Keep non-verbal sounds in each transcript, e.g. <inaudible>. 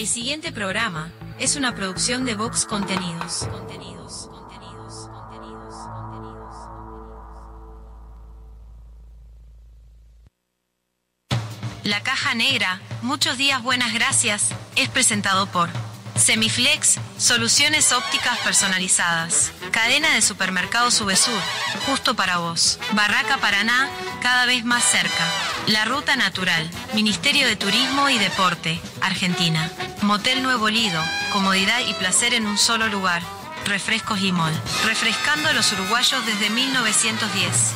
El siguiente programa es una producción de Vox Contenidos. Contenidos. La caja negra, muchos días buenas gracias, es presentado por Semiflex, soluciones ópticas personalizadas. Cadena de supermercados Subesur, justo para vos. Barraca Paraná, cada vez más cerca. La Ruta Natural, Ministerio de Turismo y Deporte, Argentina. Motel Nuevo Lido, comodidad y placer en un solo lugar. Refrescos y Mall, refrescando a los uruguayos desde 1910.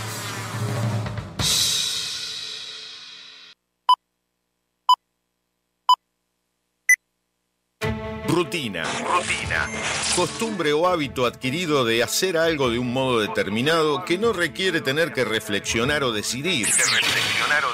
Rutina. Rutina. Costumbre o hábito adquirido de hacer algo de un modo determinado que no requiere tener que reflexionar o decidir. reflexionar o decidir.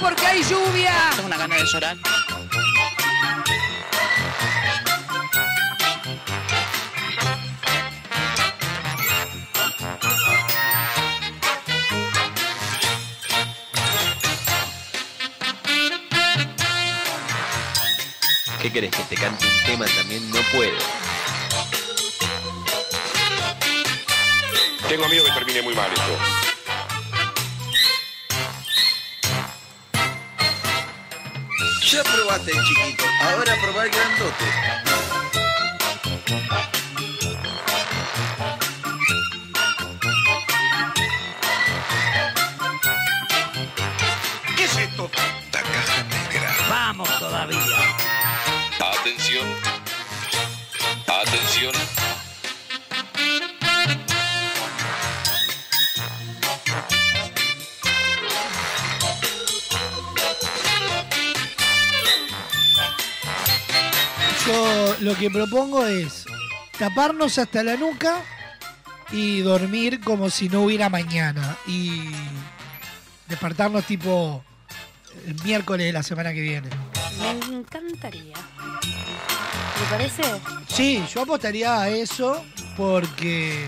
Porque hay lluvia. Tengo una gana de llorar. ¿Qué querés que te cante un tema también? No puedo. Tengo miedo que termine muy mal esto. Ya probaste chiquito, ahora probá el grandote. Que propongo es taparnos hasta la nuca y dormir como si no hubiera mañana. Y despertarnos tipo el miércoles de la semana que viene. Me encantaría. ¿Te parece? Sí, yo apostaría a eso porque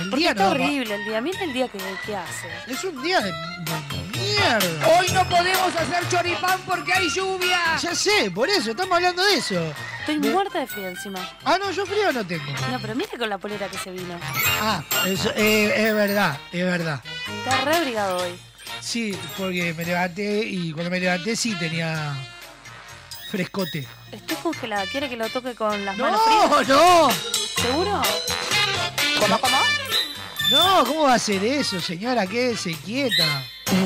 el Porque día está no horrible el día. Mira el día que, que hace. Es un día de, de mierda. Hoy no podemos hacer choripán porque hay lluvia. Ya sé, por eso, estamos hablando de eso. Estoy De- muerta de frío encima. Ah, no, yo frío no tengo. No, pero mira con la polera que se vino. Ah, eso, eh, es verdad, es verdad. Está re abrigado hoy. Sí, porque me levanté y cuando me levanté sí tenía frescote. Estoy congelada. ¿Quiere que lo toque con las manos frías? ¡No, no! ¿Seguro? ¿Cómo, cómo? No, ¿cómo va a ser eso, señora? Quédese quieta.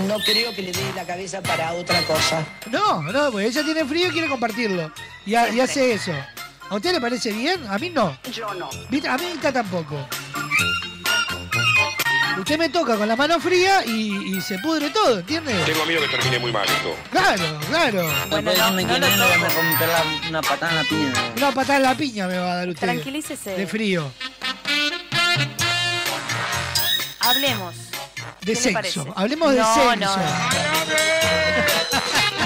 No creo que le dé la cabeza para otra cosa. No, no, pues ella tiene frío y quiere compartirlo. Y, ha- y hace eso. ¿A usted le parece bien? A mí no. Yo no. A mí está tampoco. Usted me toca con la mano fría y, y se pudre todo, ¿entiende? Tengo miedo que termine muy mal esto. Claro, claro. Bueno, no, no lo toco. romper una patada en la piña. Una patada en la piña me va a dar usted. Tranquilícese. De frío. Hablemos. De ¿Qué le sexo. Hablemos de no, sexo. No, no.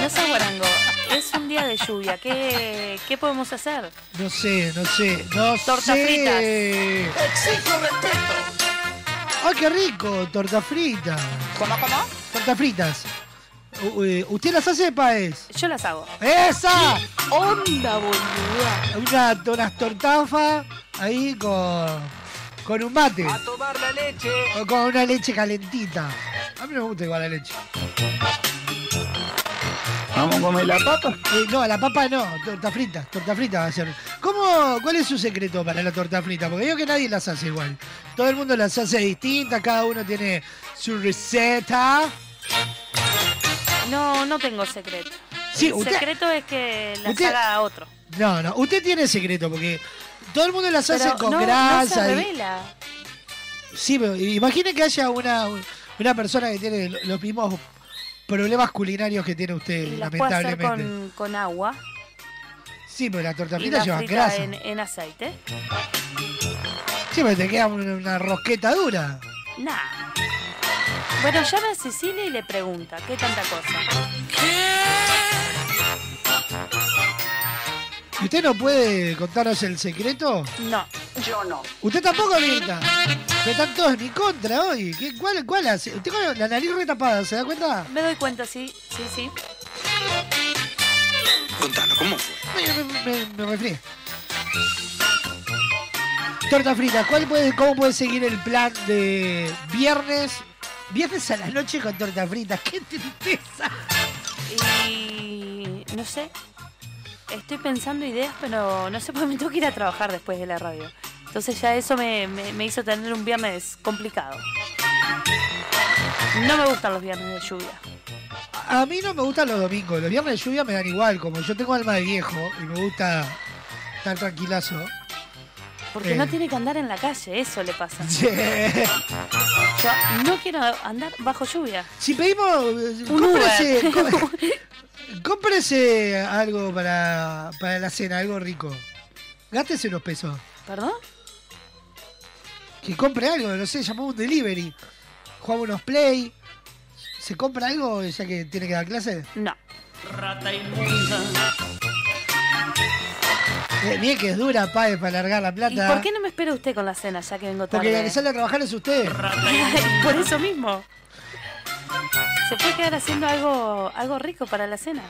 No seas guarango. Es un día de lluvia. ¿Qué, qué podemos hacer? No sé, no sé, no Torta sé. Exijo respeto. ¡Ay, qué rico! Torta frita. ¿Cómo, cómo? Tortas fritas. U- eh, ¿Usted las hace, Paez? Yo las hago. ¡Esa! Onda, boluda. Una, unas tortafas ahí con, con un mate. tomar la leche. O con una leche calentita. A mí no me gusta igual la leche. ¿Vamos a comer la papa? Eh, no, la papa no, torta frita, torta frita va a ser. ¿Cómo, ¿Cuál es su secreto para la torta frita? Porque yo que nadie las hace igual. Todo el mundo las hace distintas, cada uno tiene su receta. No, no tengo secreto. Sí, El usted- secreto es que las usted- haga otro. No, no, usted tiene secreto porque todo el mundo las hace Pero con no, no grasa. se y- revela. Sí, pero imagine que haya una, una persona que tiene los mismos problemas culinarios que tiene usted, Y las puedo hacer lamentablemente. con, con agua Sí, pero las tortas y fritas las llevan frita grasa. en, en aceite. Sí, pero te queda una, una rosqueta dura. Nah. Bueno, llama a Cecilia y le pregunta, ¿qué tanta cosa? ¿Y usted no puede contarnos el secreto? No. Yo no. ¿Usted tampoco, Mirta? Pero están todos en mi contra hoy. ¿Qué, cuál, ¿Cuál hace? Usted con la nariz retapada, ¿se da cuenta? Me doy cuenta, sí, sí, sí. Contanos, ¿cómo fue? Me, me, me, me resfrié. Torta frita, ¿cuál puede, ¿cómo puede seguir el plan de viernes? Viernes a la noche con torta frita. <laughs> ¡Qué tristeza! Y no sé. Estoy pensando ideas, pero no sé <laughs> por qué me tengo que ir a trabajar después de la radio. Entonces ya eso me, me- me hizo tener un viernes complicado. No me gustan los viernes de lluvia. A mí no me gustan los domingos. Los viernes de lluvia me dan igual. Como yo tengo alma de viejo y me gusta estar tranquilazo. Porque Eh. no tiene que andar en la calle, eso le pasa. <laughs> Sí. Yo no quiero andar bajo lluvia. Si pedimos. eh, Un Uber. <laughs> có- cómprese algo para, para la cena, algo rico. Gástese unos pesos. ¿Perdón? Que compre algo, no sé, llamamos un delivery. Jugamos unos play. ¿Se compra algo ya que tiene que dar clase? No. Rata inmunda. Eh, bien que es dura, pague, para largar la ¿Y plata. por qué no me espera usted con la cena ya que vengo Porque la tarde? que sale a trabajar es usted. <laughs> por eso mismo. Se puede quedar haciendo algo, algo rico para la cena.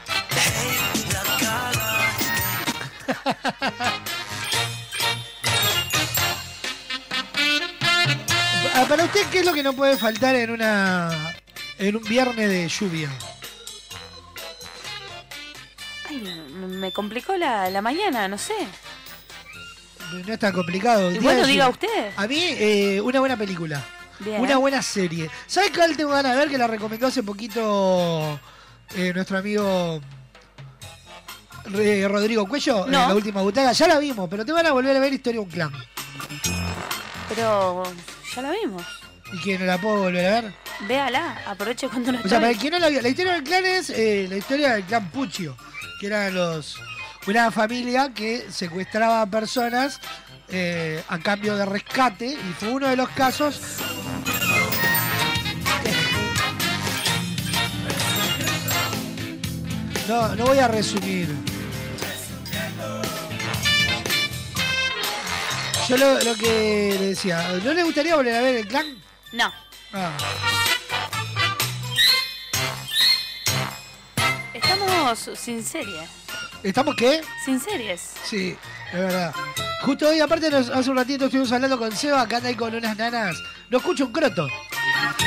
Ah, Para usted, ¿qué es lo que no puede faltar en una en un viernes de lluvia? Ay, me, complicó la, la mañana, no sé. No es tan complicado. Y bueno, diga usted. A mí, eh, una buena película. Bien. Una buena serie. ¿Sabes cuál tengo ganas de ver? Que la recomendó hace poquito eh, nuestro amigo eh, Rodrigo Cuello, No. en la última butaca. Ya la vimos, pero te van a volver a ver Historia de un Clan. Pero ya la vimos. ¿Y que no la puedo volver a ver? Véala, aproveche cuando no O sea, para que no la vio, la historia del clan es eh, la historia del clan Puccio, que eran los una familia que secuestraba a personas eh, a cambio de rescate y fue uno de los casos No, no voy a resumir. Yo lo, lo que le decía, ¿no le gustaría volver a ver el clan? No. Ah. Estamos sin serie. ¿Estamos qué? Sin series. Sí, es verdad. Justo hoy, aparte, nos- hace un ratito estuvimos hablando con Seba, que anda ahí con unas nanas. No escucho un croto.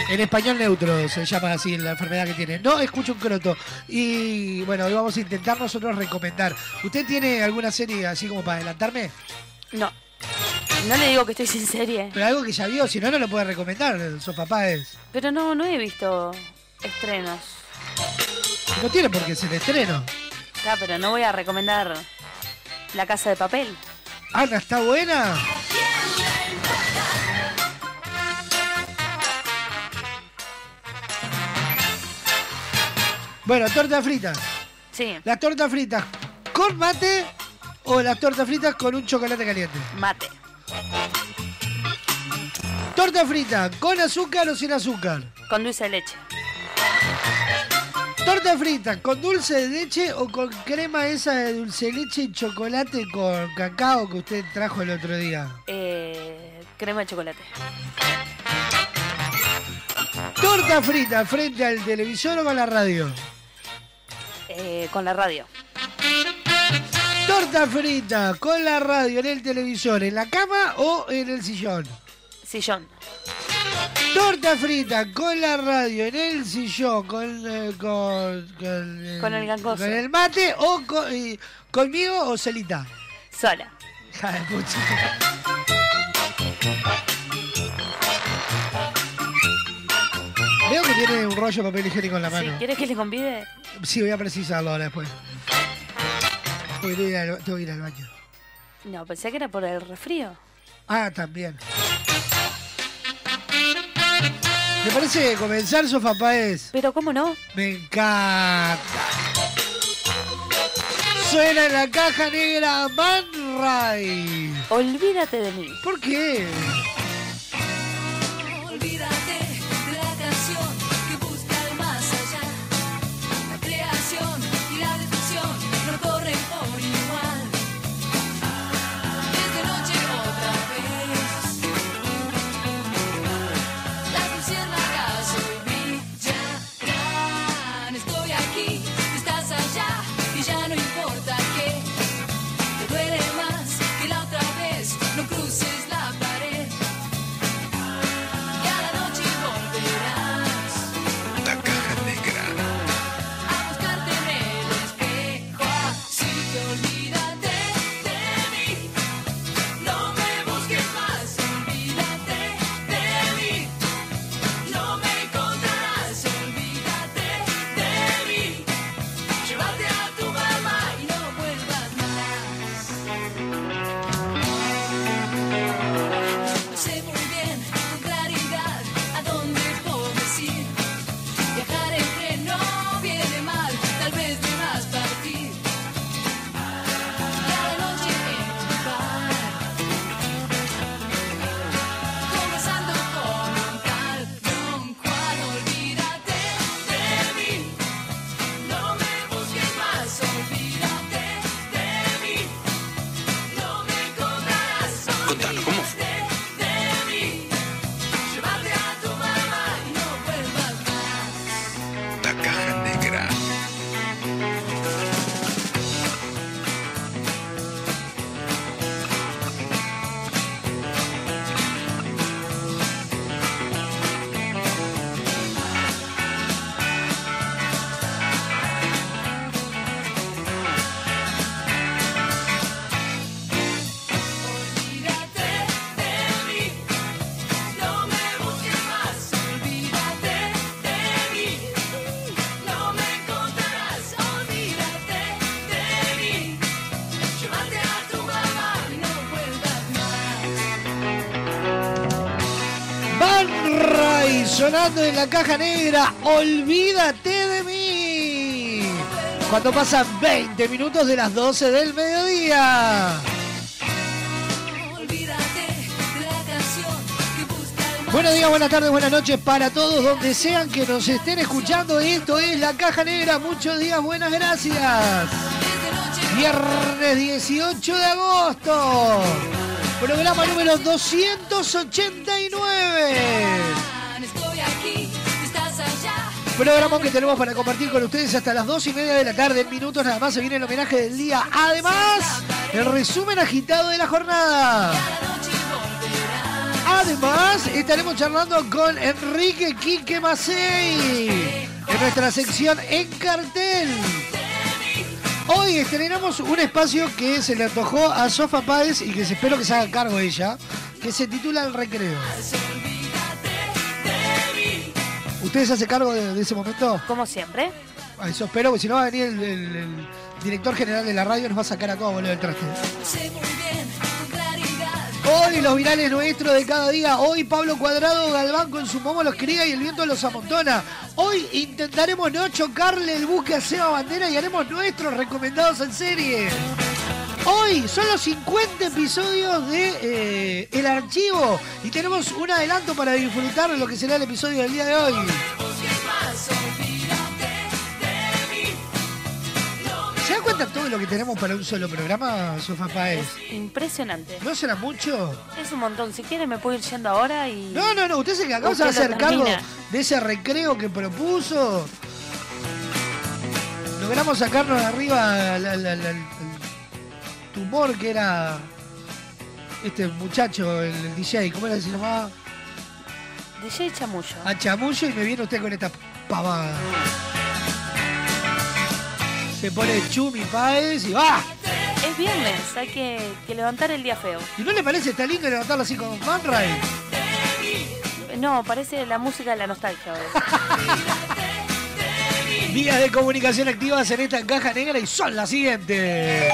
En español neutro se llama así la enfermedad que tiene. No escucho un croto. Y bueno, hoy vamos a intentar nosotros recomendar. ¿Usted tiene alguna serie así como para adelantarme? No. No le digo que estoy sin serie. Pero algo que ya vio, si no, no lo puede recomendar. Su papá es. Pero no, no he visto estrenos. No tiene por qué ser estreno. Ya, pero no voy a recomendar La Casa de Papel. Ana, ¿está buena? Bueno, tortas fritas. Sí, ¿Las tortas fritas con mate o las tortas fritas con un chocolate caliente? mate. ¿Torta frita con azúcar o sin azúcar? Con dulce de leche. ¿Torta frita con dulce de leche o con crema esa de dulce de leche y chocolate con cacao que usted trajo el otro día? Eh, crema de chocolate. ¿Torta frita frente al televisor o con la radio? Eh, con la radio. ¿Torta frita con la radio en el televisor, en la cama o en el sillón? Sillón. Torta frita con la radio en el sillón, con, eh, con, con, eh, Con el gangoso. con el mate o con- y- conmigo o solita. Sola. Hija de pucha. Veo que tiene un rollo de papel higiénico en la Sí, mano. ¿Quieres que le convide? Sí, voy a precisarlo ahora después. Tengo que ir al, tengo que ir al baño. No, pensé que era por el resfrío. Ah, también. ¿Me parece comenzar, Sofá Páez? Pero ¿cómo no? Me encanta. Suena en la caja negra Man Ray. Olvídate de mí. ¿Por qué? Sonando en la caja negra, olvídate de mí. Cuando pasan 20 minutos de las 12 del mediodía. Buenos días, buenas tardes, buenas noches para todos donde sean que nos estén escuchando. Esto es La Caja Negra. Muchos días, buenas gracias. Viernes 18 de agosto. Programa número 289. Allá. Programa que tenemos para compartir con ustedes hasta las 2 y media de la tarde. En minutos nada más se viene el homenaje del día. Además, el resumen agitado de la jornada. Además, estaremos charlando con Enrique Quique Macei en nuestra sección En Cartel. Hoy estrenamos un espacio que se le antojó a Sofa Páez y que espero que se haga cargo ella, que se titula El Recreo. ¿Ustedes se hace cargo de, de ese momento? Como siempre. Ah, Eso espero, porque si no va a venir el, el- el director general de la radio y nos va a sacar a todos boludo del traste. Hoy los virales nuestros de cada día. Hoy Pablo Cuadrado Galván con su momo los cría y el viento los amontona. Hoy intentaremos no chocarle el buque a Seba Bandera y haremos nuestros recomendados en serie. Hoy son los 50 episodios de eh, El Archivo y tenemos un adelanto para disfrutar de lo que será el episodio del día de hoy. ¿Se dan cuenta todo lo que tenemos para un solo programa, Sofá Paez? Impresionante. ¿No será mucho? Es un montón. Si quiere me puedo ir yendo ahora y. No, no, no, usted se acaba de hacer cargo de ese recreo que propuso. Logramos sacarnos de arriba la- la- la- el tumor que era este muchacho, el, el DJ, ¿cómo era que se llamaba? DJ Chamullo. A Chamullo y me viene usted con esta pavada. Se pone Chumi Páez y ¡va! Es viernes, hay que, que levantar el día feo. ¿Y no le parece está lindo levantarlo así con Man Ray? No, parece la música de la nostalgia. <laughs> Vías de comunicación activas en esta caja negra y son las siguientes.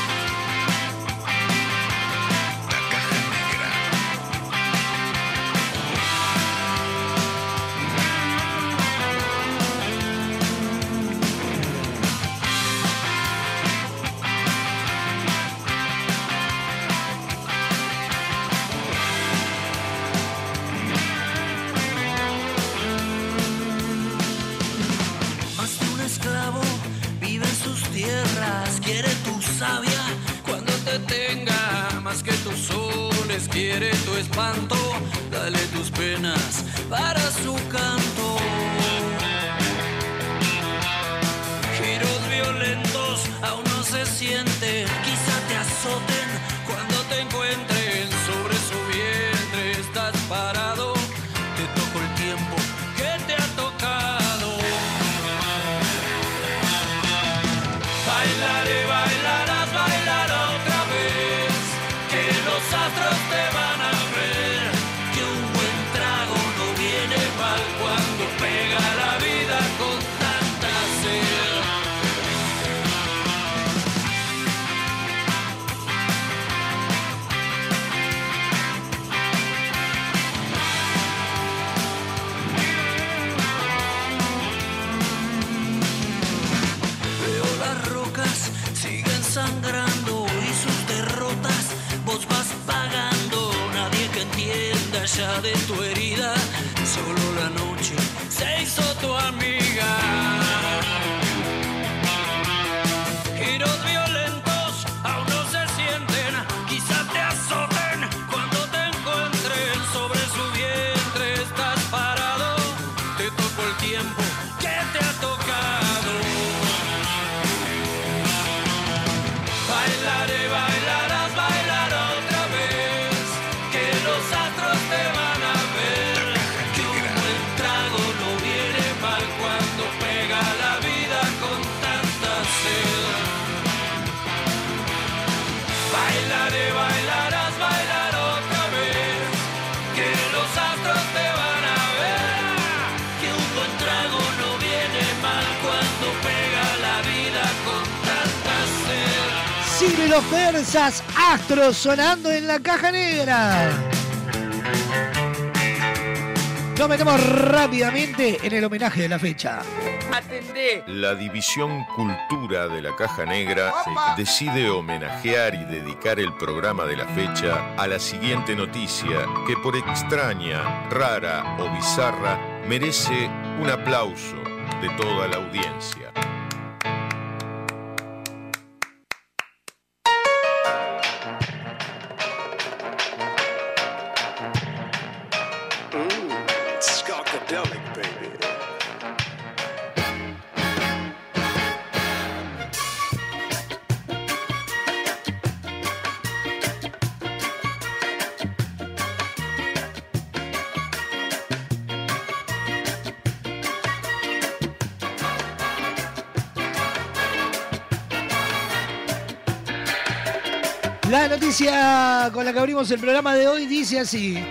Los persas astros sonando en la caja negra. Nos metemos rápidamente en el homenaje de la fecha. Atendé. La División Cultura de la Caja Negra decide homenajear y dedicar el programa de la fecha a la siguiente noticia que por extraña, rara o bizarra merece un aplauso de toda la audiencia. El programa de hoy dice así.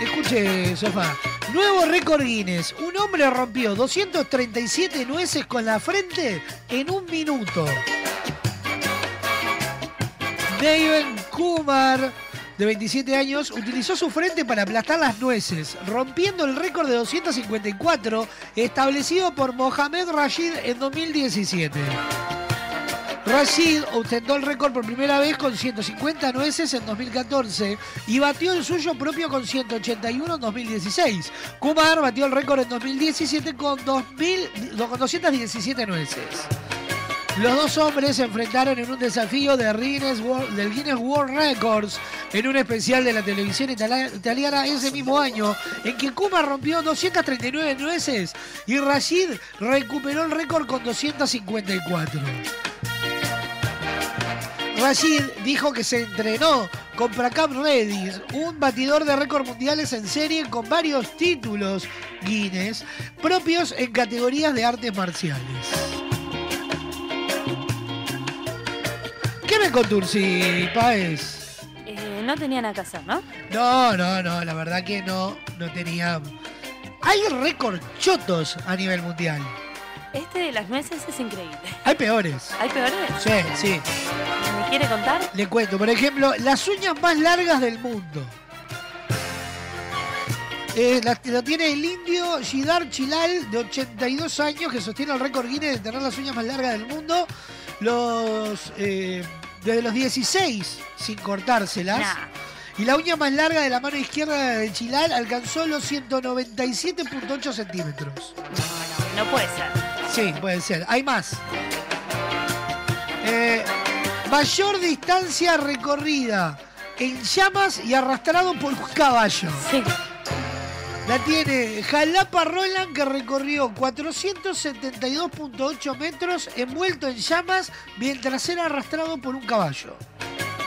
Escuche, Sofá. Nuevo récord Guinness. Un hombre rompió 237 nueces con la frente en un minuto. David Kumar, de 27 años, utilizó su frente para aplastar las nueces, rompiendo el récord de 254 establecido por Mohamed Rashid en 2017. Rashid ostentó el récord por primera vez con 150 nueces en 2014 y batió el suyo propio con 181 en 2016. Kumar batió el récord en 2017 con, 2000 con 217 nueces. Los dos hombres se enfrentaron en un desafío de Guinness World- del Guinness World Records en un especial de la televisión italiana ese mismo año, en que Kumar rompió 239 nueces y Rashid recuperó el récord con 254. Rashid dijo que se entrenó con Prakap Redis, un batidor de récord mundiales en serie con varios títulos Guinness propios en categorías de artes marciales. ¿Qué me Contursi, Paez? Eh, no tenía nada que hacer, ¿no? No, no, no, la verdad que no, no tenía. Hay récord chotos a nivel mundial. Este de las nueces es increíble. Hay peores. ¿Hay peores? Sí, sí. ¿Me quiere contar? Le cuento, por ejemplo, las uñas más largas del mundo. Eh, la, la tiene el indio Shidar Chilal, de 82 años, que sostiene el récord Guinness de tener las uñas más largas del mundo. Los, eh, desde los 16, sin cortárselas. Nah. Y la uña más larga de la mano izquierda de Chilal alcanzó los 197.8 centímetros. No puede ser. Sí, puede ser. Hay más. Eh, mayor distancia recorrida en llamas y arrastrado por un caballo. Sí. La tiene Jalapa Roland que recorrió 472.8 metros envuelto en llamas mientras era arrastrado por un caballo.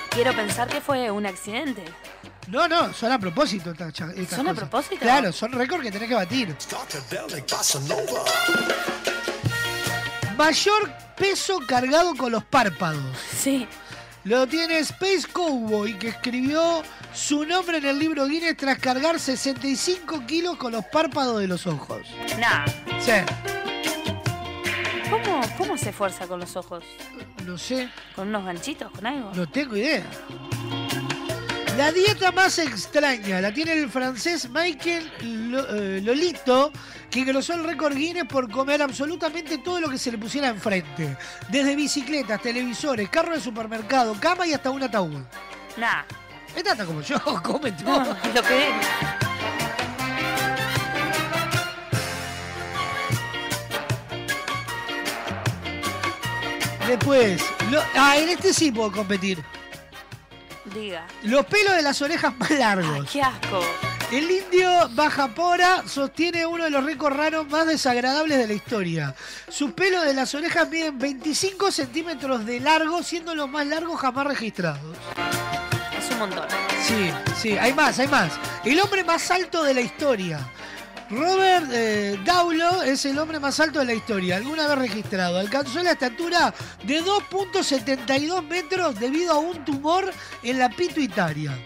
Quiero pensar que fue un accidente. No, no, son a propósito estas ¿Son a cosas. propósito? Claro, son récords que tenés que batir. Mayor peso cargado con los párpados. Sí. Lo tiene Space Cowboy, que escribió su nombre en el libro Guinness tras cargar 65 kilos con los párpados de los ojos. Nah. Sí, ¿Cómo, ¿Cómo se esfuerza con los ojos? no sé, ¿Con unos ganchitos? ¿Con algo? no tengo idea. La dieta más extraña la tiene el francés Michael eh, Lolito, que engrosó el récord Guinness por comer absolutamente todo lo que se le pusiera enfrente. Desde bicicletas, televisores, carro de supermercado, cama y hasta un ataúd. Nah. Esta está como yo, <laughs> come todo. No, lo que Después, lo- ah, en este sí puedo competir. Diga. Los pelos de las orejas más largos. ¡Qué asco! El indio Bajapora sostiene uno de los récords raros más desagradables de la historia. Sus pelos de las orejas miden 25 centímetros de largo, siendo los más largos jamás registrados. Es un montón. Sí, sí, hay más, hay más. El hombre más alto de la historia. Robert eh, Daulo es el hombre más alto de la historia, alguna vez registrado. Alcanzó la estatura de 2.72 metros debido a un tumor en la pituitaria.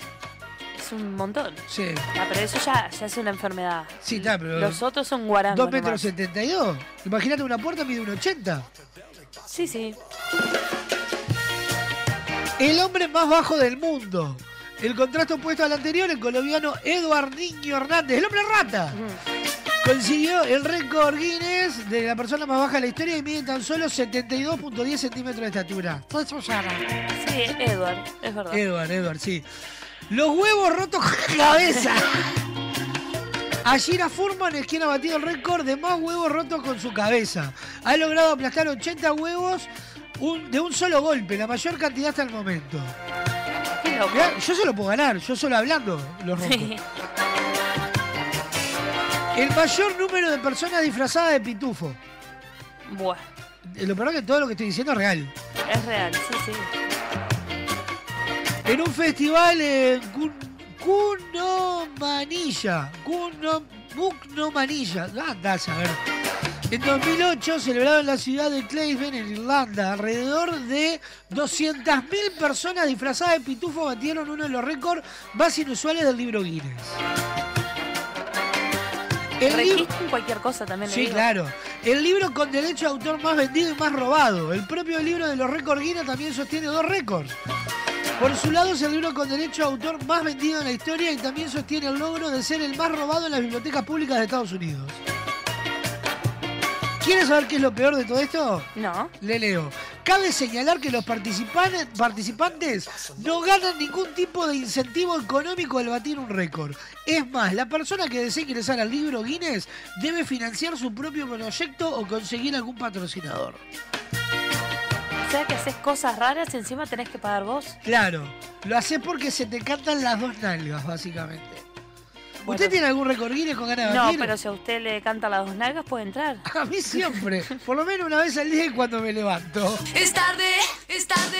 Es un montón. Sí. Ah, pero eso ya, ya es una enfermedad. Sí, está, pero. Los otros son guarangos. 2 metros nomás. 72. Imagínate una puerta mide un 80. Sí, sí. El hombre más bajo del mundo. El contrato opuesto al anterior, el colombiano Eduard Niño Hernández, el hombre rata. Consiguió el récord Guinness de la persona más baja de la historia y mide tan solo 72.10 centímetros de estatura. Sí, Edward, es verdad. Edward, Edward, sí. Los huevos rotos con la cabeza. Ashira Furman es quien ha batido el récord de más huevos rotos con su cabeza. Ha logrado aplastar 80 huevos un- de un solo golpe, la mayor cantidad hasta el momento. Mirá, yo se lo puedo ganar, yo solo hablando los rompo. El mayor número de personas disfrazadas de pitufo. Buah, Eh, Lo peor es que todo lo que estoy diciendo es real. es real, sí, sí. En un festival en Cun- Cunomanilla. Cuno, Bucnomanilla. Anda a saber. En 2008, celebrado en la ciudad de Clayven, en Irlanda, alrededor de 200.000 personas disfrazadas de pitufo batieron uno de los récords más inusuales del libro Guinness. El libro- cualquier cosa también Sí, digo. claro. El libro con derecho de autor más vendido y más robado. El propio libro de los récords Guinness también sostiene dos récords. Por su lado es el libro con derecho de autor más vendido en la historia y también sostiene el logro de ser el más robado en las bibliotecas públicas de Estados Unidos. ¿Quieres saber qué es lo peor de todo esto? No. Le leo. Cabe señalar que los participan- participantes no ganan ningún tipo de incentivo económico al batir un récord. Es más, la persona que desee ingresar al libro Guinness debe financiar su propio proyecto o conseguir algún patrocinador. O sea que haces cosas raras y encima tenés que pagar vos. Claro, lo haces porque se te cantan las dos nalgas, básicamente. Bueno. ¿Usted tiene algún récord Guinness con ganas de No, pero si a usted le canta las dos nalgas, puede entrar. <laughs> A mí siempre, por lo menos una vez al día cuando me levanto. Es tarde, es tarde.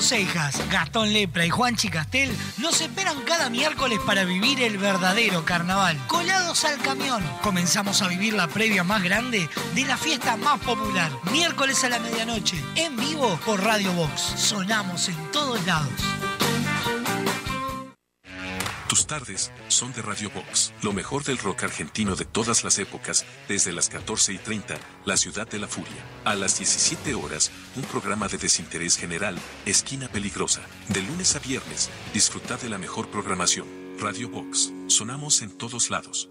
Cejas, Gastón Lepra y Juan Chicastel nos esperan cada miércoles para vivir el verdadero carnaval. Colados al camión. Comenzamos a vivir la previa más grande de la fiesta más popular. Miércoles a la medianoche, en vivo por Radio Box. Sonamos en todos lados. Tus tardes son de Radio Box, lo mejor del rock argentino de todas las épocas, desde las 14 y 30, La Ciudad de la Furia. A las 17 horas, un programa de desinterés general, Esquina Peligrosa. De lunes a viernes, disfruta de la mejor programación. Radio Box, sonamos en todos lados.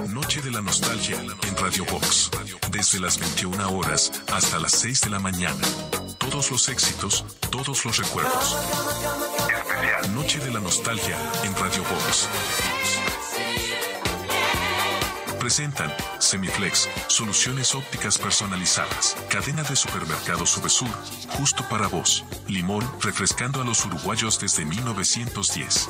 Noche de la Nostalgia en Radio Box. Desde las 21 horas hasta las 6 de la mañana. Todos los éxitos, todos los recuerdos. Noche de la Nostalgia en Radio Box. Presentan Semiflex, soluciones ópticas personalizadas. Cadena de supermercados Subesur, justo para vos. Limón, refrescando a los uruguayos desde 1910.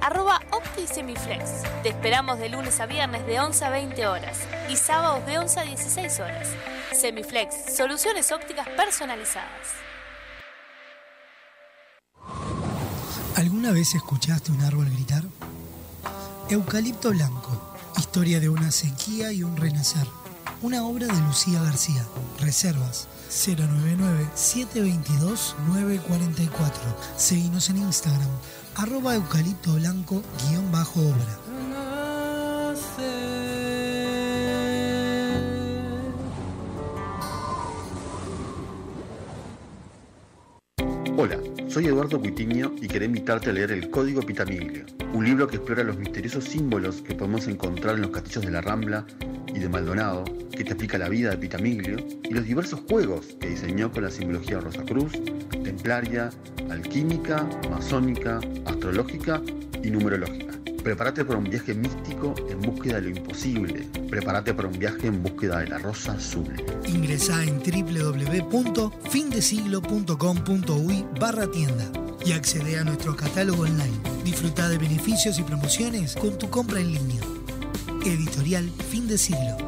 arroba OptiSemiflex. Te esperamos de lunes a viernes de 11 a 20 horas y sábados de 11 a 16 horas. Semiflex, soluciones ópticas personalizadas. ¿Alguna vez escuchaste un árbol gritar? Eucalipto Blanco, historia de una sequía y un renacer. Una obra de Lucía García. Reservas 099-722-944. Seguimos en Instagram, arroba eucalipto blanco guion bajo obra. Hola, soy Eduardo Cuitiño y quería invitarte a leer El Código Pitamiglio, un libro que explora los misteriosos símbolos que podemos encontrar en los castillos de la Rambla y de Maldonado, que te explica la vida de Pitamiglio y los diversos juegos que diseñó con la simbología Rosacruz, templaria, alquímica, masónica, astrológica y numerológica. Prepárate para un viaje místico en búsqueda de lo imposible. Prepárate para un viaje en búsqueda de la rosa azul. Ingresa en www.findesiglo.com.uy barra tienda y accede a nuestro catálogo online. Disfruta de beneficios y promociones con tu compra en línea. Editorial Fin de Siglo.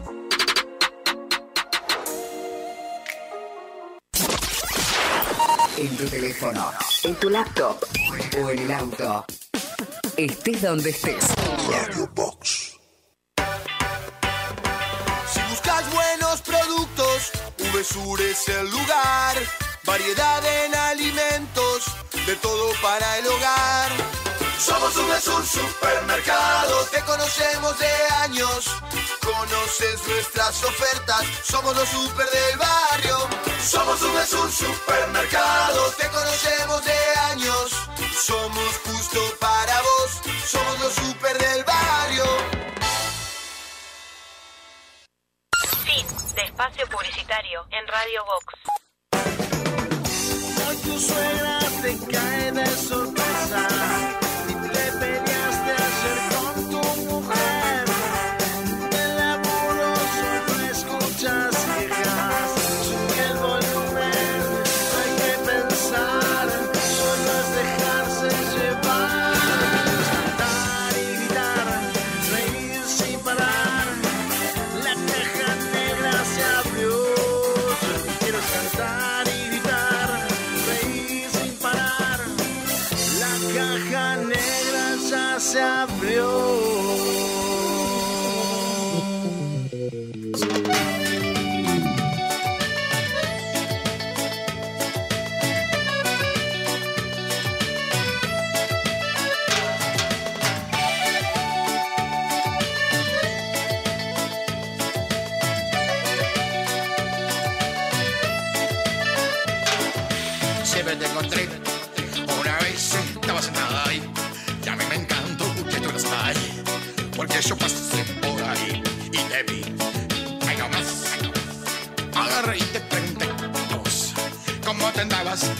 En tu teléfono, en tu laptop o en el auto. Estés donde estés. Radio Box. Si buscas buenos productos, VSUR es el lugar. Variedad en alimentos, de todo para el hogar. Somos VSUR Supermercado, te conocemos de años. Conoces nuestras ofertas, somos los super del barrio. Somos VSUR Supermercado, te conocemos de años. Somos justo para vos, somos los super del barrio. Fin de espacio publicitario en Radio Vox. Hoy tu suegra te cae de sorpresa y te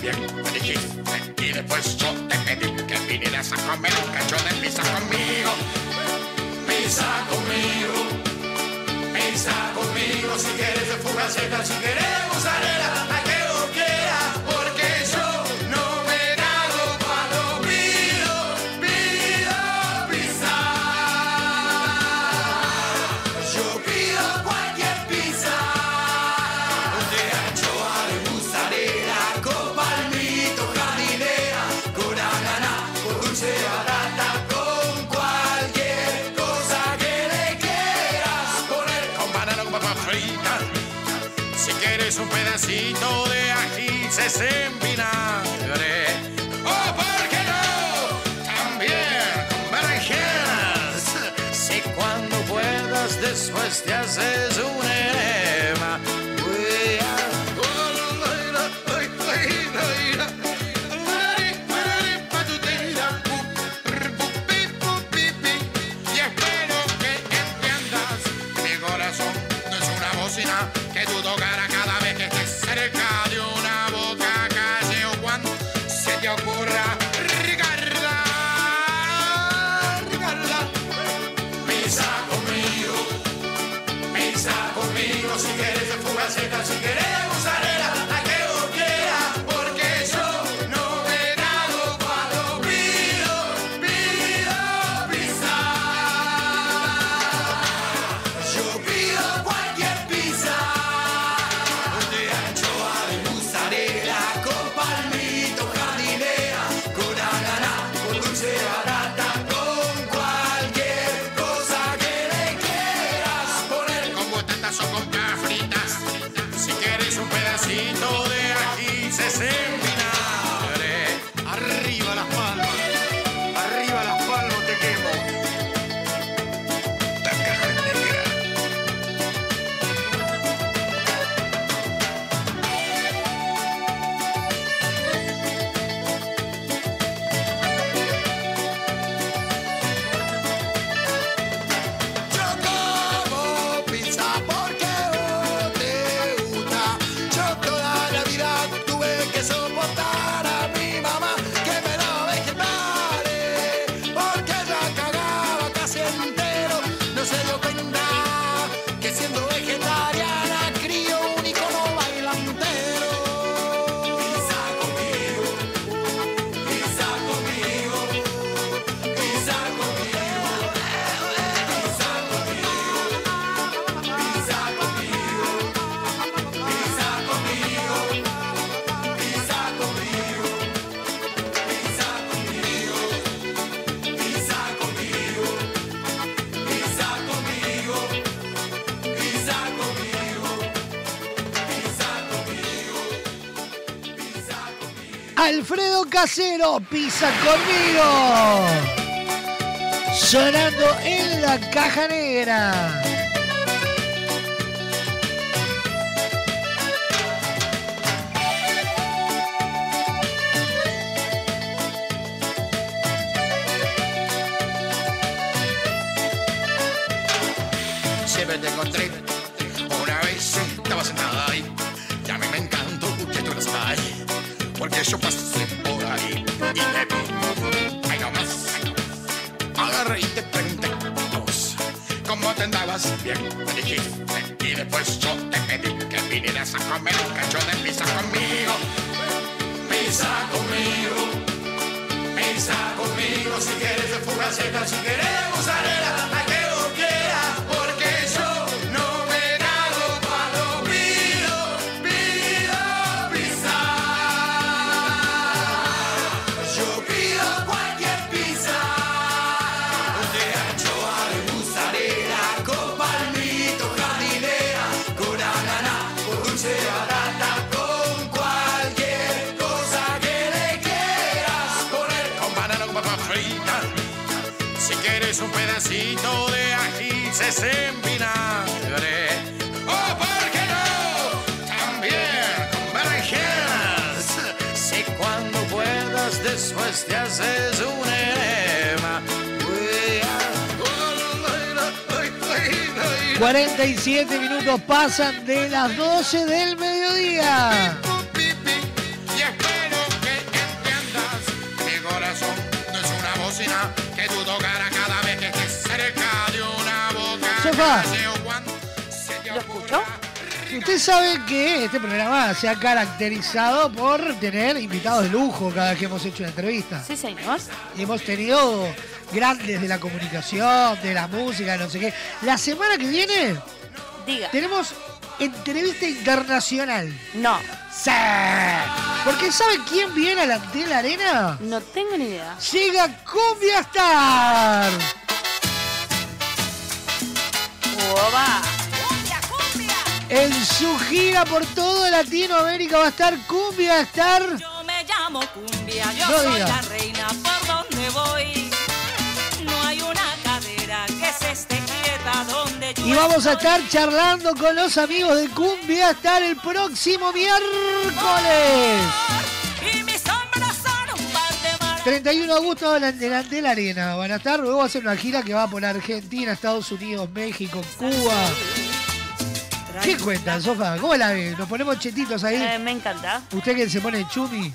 Bien, dijiste. Y después yo te pedí que vinieras a comer un cacho de pizza conmigo. Pizza conmigo. Pizza conmigo. Si quieres de fuga seca, si quieres mozzarella, se en vinagre. Oh, ¿por qué no? También con berenjenas. Si cuando puedas después te haces un Alfredo Casero, pisa conmigo. Sonando en la caja negra. Bien, dijiste. Y después yo te pedí que vinieras a comer un cacho de pizza conmigo. Pizza conmigo. Pizza conmigo. Si quieres de fugaceta, si quieres mozzarella, después te haces un enema. 47 minutos pasan de las 12 del mediodía. Y espero que entiendas mi corazón no es una bocina que tú tocarás cada vez que estés cerca de una boca. Sofá. Usted sabe que este programa se ha caracterizado por tener invitados de lujo cada vez que hemos hecho una entrevista. Sí, señor. Y hemos tenido grandes de la comunicación, de la música, no sé qué. La semana que viene Diga. tenemos entrevista internacional. No. ¡Sí! Porque ¿sabe quién viene a la Antel Arena? No tengo ni idea. Llega Cumbia Star. Oba. En su gira por toda Latinoamérica va a estar Cumbia Star. Yo me llamo Cumbia, yo No soy diga. la reina por donde voy. No hay una cadera que se esté quieta donde yo Y vamos a estar charlando con los amigos de Cumbia Star el próximo miércoles. Y mis sombras son un par de mar. 31 de agosto la- en la Arena. Van a estar, luego va a hacer una gira que va por Argentina, Estados Unidos, México, Cuba. ¿Qué cuentan, Sofa? ¿Cómo la ve? Nos ponemos chetitos ahí. Eh, me encanta. ¿Usted que se pone chumi?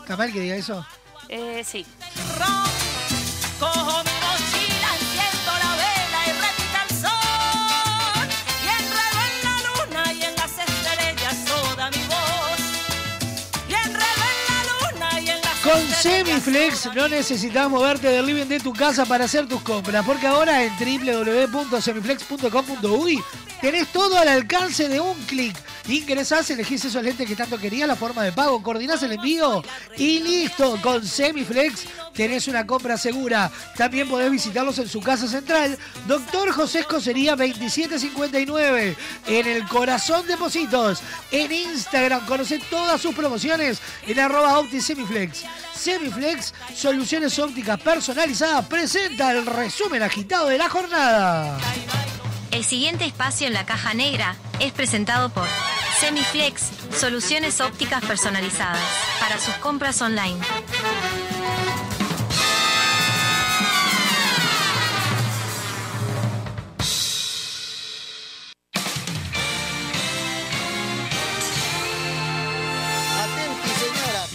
¿Está mal que diga eso? Eh, sí. Semiflex no necesitas moverte del living de tu casa para hacer tus compras, porque ahora en www.semiflex.com.uy tenés todo al alcance de un clic. Ingresás, elegís esos lentes que tanto querías, la forma de pago, coordinás el envío y listo. Con Semiflex tenés una compra segura. También podés visitarlos en su casa central, Doctor José Escocería 2759, en el corazón de Positos. En Instagram, conoce todas sus promociones en arroba Opti Semiflex. Semiflex, soluciones ópticas personalizadas, presenta el resumen agitado de la jornada. El siguiente espacio en la caja negra es presentado por Semiflex, soluciones ópticas personalizadas para sus compras online.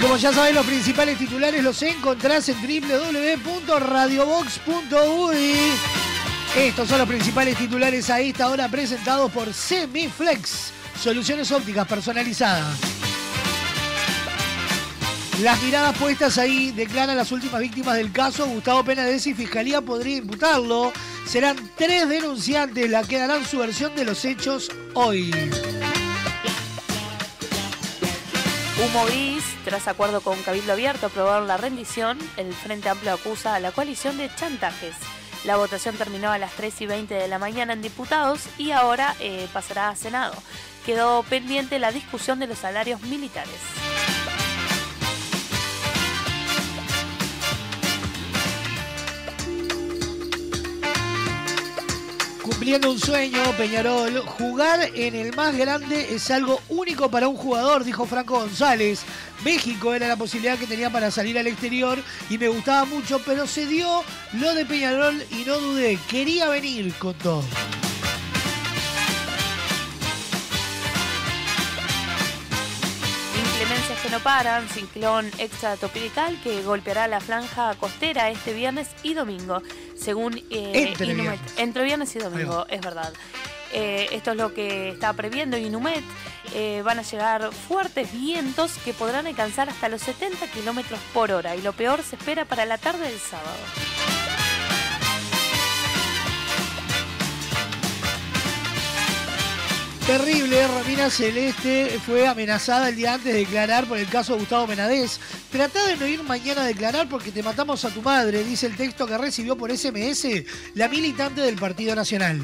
Como ya saben, los principales titulares los encontrás en www.radiobox.uy. Estos son los principales titulares a esta hora presentados por Semiflex, soluciones ópticas personalizadas. Las miradas puestas ahí declaran las últimas víctimas del caso. Gustavo Penades y Fiscalía podría imputarlo. Serán tres denunciantes las que darán su versión de los hechos hoy. Humo Gris, tras acuerdo con Cabildo Abierto, aprobaron la rendición. El Frente Amplio acusa a la coalición de chantajes. La votación terminó a las 3 y 20 de la mañana en diputados y ahora eh, pasará a Senado. Quedó pendiente la discusión de los salarios militares. Cumpliendo un sueño, Peñarol, jugar en el más grande es algo único para un jugador, dijo Franco González. México era la posibilidad que tenía para salir al exterior y me gustaba mucho, pero se dio lo de Peñarol y no dudé, quería venir con todo. Que no paran, ciclón extratropical que golpeará la franja costera este viernes y domingo, según eh, Entre Inumet. viernes. Entre viernes y domingo, es verdad. Eh, esto es lo que está previendo Inumet. Eh, van a llegar fuertes vientos que podrán alcanzar hasta los 70 kilómetros por hora y lo peor se espera para la tarde del sábado. Terrible, Romina Celeste fue amenazada el día antes de declarar por el caso de Gustavo Menadés. Trata de no ir mañana a declarar porque te matamos a tu madre, dice el texto que recibió por SMS la militante del Partido Nacional.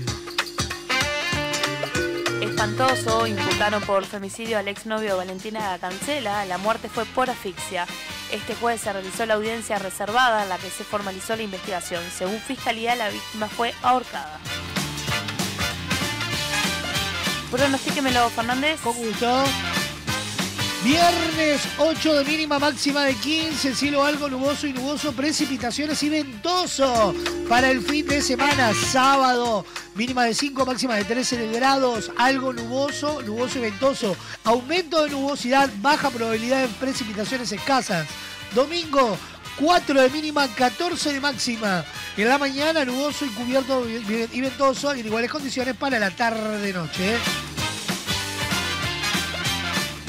Espantoso, imputaron por femicidio al exnovio Valentina Cancela. La muerte fue por asfixia. Este jueves se realizó la audiencia reservada en la que se formalizó la investigación. Según Fiscalía, la víctima fue ahorcada. Pronostíquemelo, Fernández. Con gusto. Viernes 8 de mínima máxima de 15, cielo algo nuboso y nuboso, precipitaciones y ventoso para el fin de semana, sábado, mínima de 5, máxima de 13 grados, algo nuboso, nuboso y ventoso, aumento de nubosidad, baja probabilidad de precipitaciones escasas. Domingo, 4 de mínima, 14 de máxima. En la mañana, nuboso y cubierto y ventoso, en iguales condiciones para la tarde-noche. ¿eh?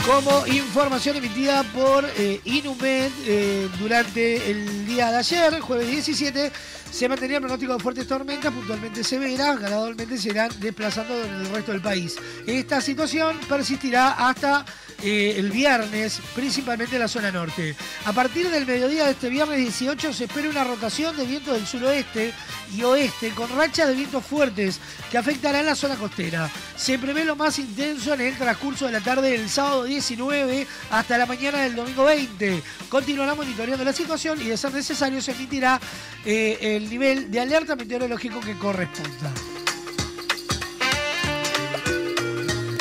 como información emitida por eh, Inumed eh, durante el día de ayer, jueves 17, se mantenía el pronóstico de fuertes tormentas puntualmente severas, gradualmente se irán desplazando en el resto del país. Esta situación persistirá hasta eh, el viernes, principalmente en la zona norte. A partir del mediodía de este viernes 18 se espera una rotación de vientos del suroeste y oeste con rachas de vientos fuertes que afectarán la zona costera. Se prevé lo más intenso en el transcurso de la tarde del sábado 19 hasta la mañana del domingo 20. Continuará monitoreando la situación y de ser necesario se emitirá eh, el nivel de alerta meteorológico que corresponda.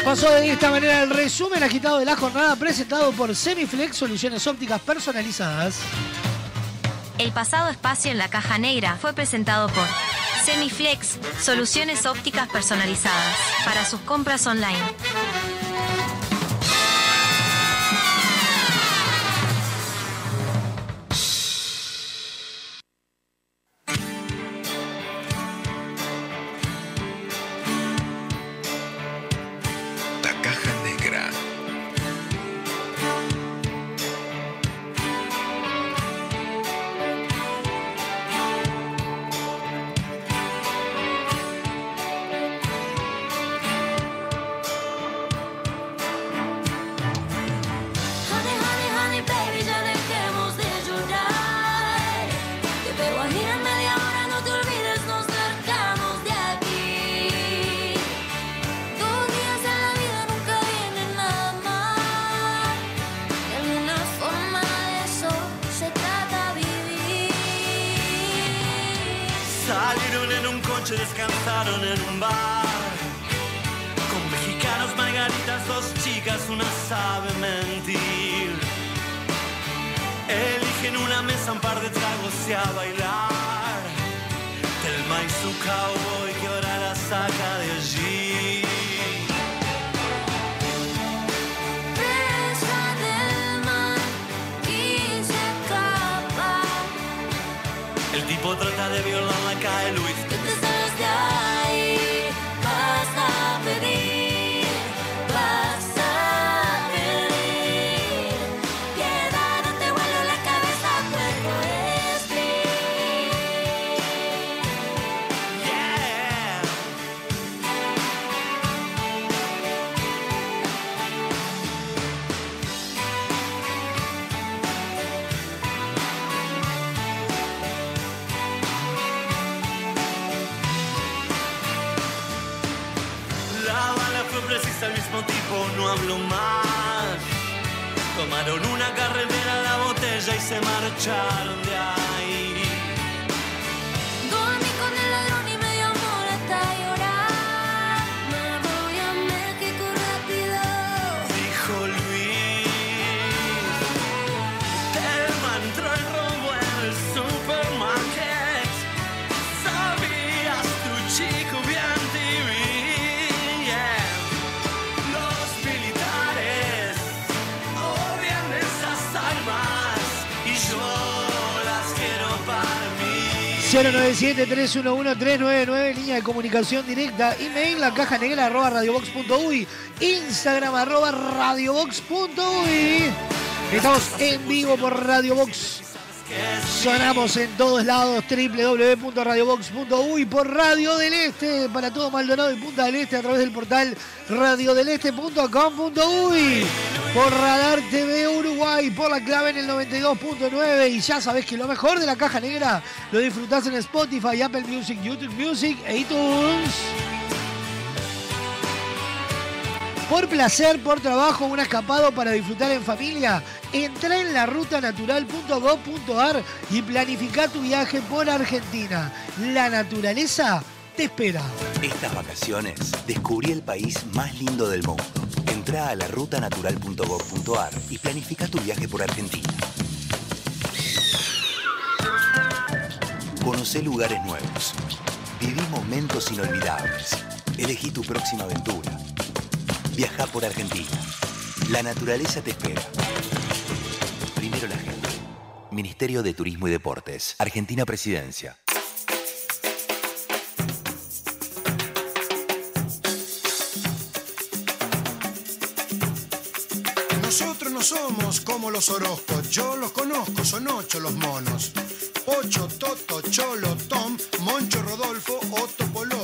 Pasó de esta manera el resumen agitado de la jornada presentado por Semiflex Soluciones Ópticas Personalizadas. El pasado espacio en la caja negra fue presentado por Semiflex, soluciones ópticas personalizadas para sus compras online. Coche, descansaron en un bar. Con mexicanos, margaritas, dos chicas, una sabe mentir. Eligen una mesa, un par de tragos y a bailar. Telma y su cowboy que ahora la saca de allí. El tipo trata de violarla, cae Luis. Se marcharon de ahí. 097-311-399, línea de comunicación directa, email la caja negra arroba radiobox.uy, Instagram arroba radiobox.uy. Estamos en vivo por Radio Box. Sonamos en todos lados, www.radiobox.uy por Radio del Este, para todo Maldonado y Punta del Este a través del portal radiodeleste.com.uy, por Radar TV Uruguay, por la clave en el 92.9 y ya sabés que lo mejor de la caja negra lo disfrutás en Spotify, Apple Music, YouTube Music e iTunes. Por placer, por trabajo, un escapado para disfrutar en familia, entra en la rutanatural.gov.ar y planifica tu viaje por Argentina. La naturaleza te espera. Estas vacaciones descubrí el país más lindo del mundo. Entra a la rutanatural.gov.ar y planifica tu viaje por Argentina. Conoce lugares nuevos. Viví momentos inolvidables. Elegí tu próxima aventura. Viaja por Argentina. La naturaleza te espera. Primero la gente. Ministerio de Turismo y Deportes. Argentina Presidencia. Nosotros no somos como los Orozcos, yo los conozco, son ocho los monos. Ocho, Toto, Cholo, Tom, Moncho, Rodolfo, Otto, Pololo.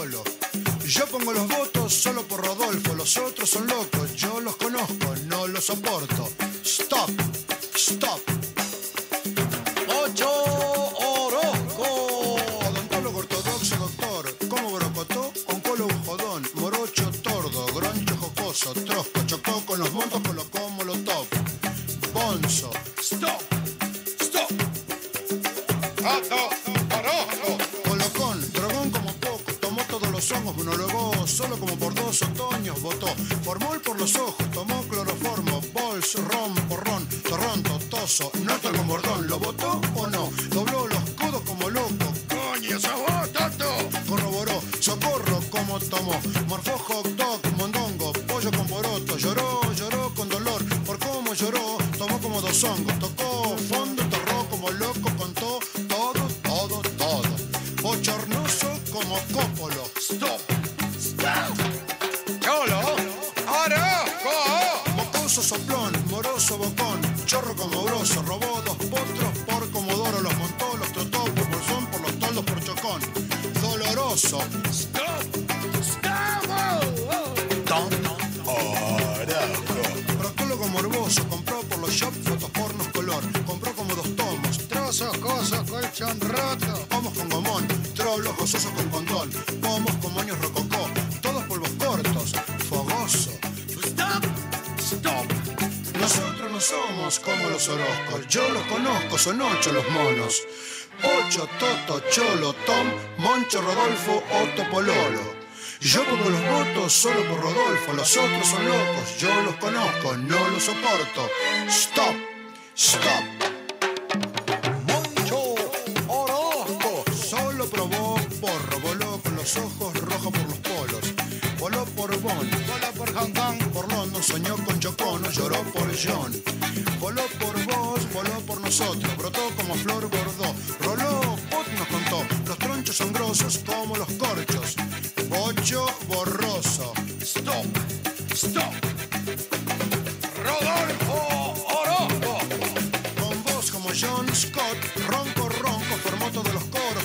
Yo pongo los votos solo por Rodolfo, los otros son locos, yo los conozco, no los soporto. Stop, stop. Tocó fondo, torró como loco, contó todo, todo, todo. Bochornoso como cópolo. Stop. Stop. Cholo. Orozco. Mocoso soplón, moroso bocón, chorro como broso, robó dos potros por comodoro, los montó, los trotó por bolsón, por los toldos por chocón. Doloroso. Stop. Con gomón, trollos gozosos con condón, pomos con moños rococó, todos polvos cortos, fogoso. Stop, stop. Nosotros no somos como los Orozcos, yo los conozco, son ocho los monos. Ocho, Toto, Cholo, Tom, Moncho, Rodolfo, Otto, Pololo. Yo pongo los votos solo por Rodolfo, los otros son locos, yo los conozco, no los soporto. Stop, stop. Soñó con Chocono, lloró por John. Voló por vos, voló por nosotros, brotó como flor bordó. Roló, Pot nos contó, los tronchos son grosos como los corchos. Bocho borroso. Stop, stop. Rodolfo Orozco. Con voz como John Scott, ronco, ronco, formó todos los coros,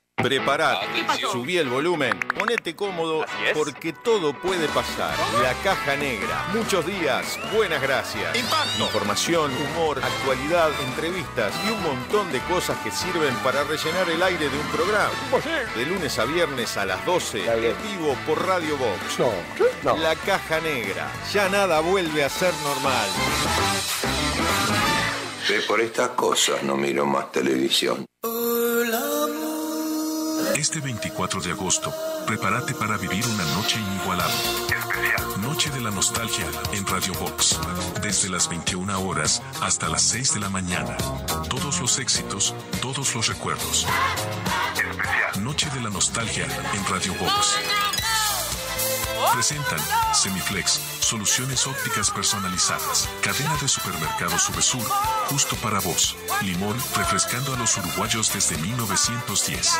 Preparate, subí el volumen, ponete cómodo, porque todo puede pasar. La caja negra, muchos días, buenas gracias. Información, humor, actualidad, entrevistas y un montón de cosas que sirven para rellenar el aire de un programa. De lunes a viernes a las 12, en vivo por Radio Box. La caja negra, ya nada vuelve a ser normal. Ve, por estas cosas no miro más televisión. Este 24 de agosto, prepárate para vivir una noche inigualable. Noche de la nostalgia en Radio Box. Desde las 21 horas hasta las 6 de la mañana. Todos los éxitos, todos los recuerdos. Noche de la nostalgia en Radio Box. Presentan Semiflex, soluciones ópticas personalizadas. Cadena de supermercados Subesur, justo para vos. Limón, refrescando a los uruguayos desde 1910.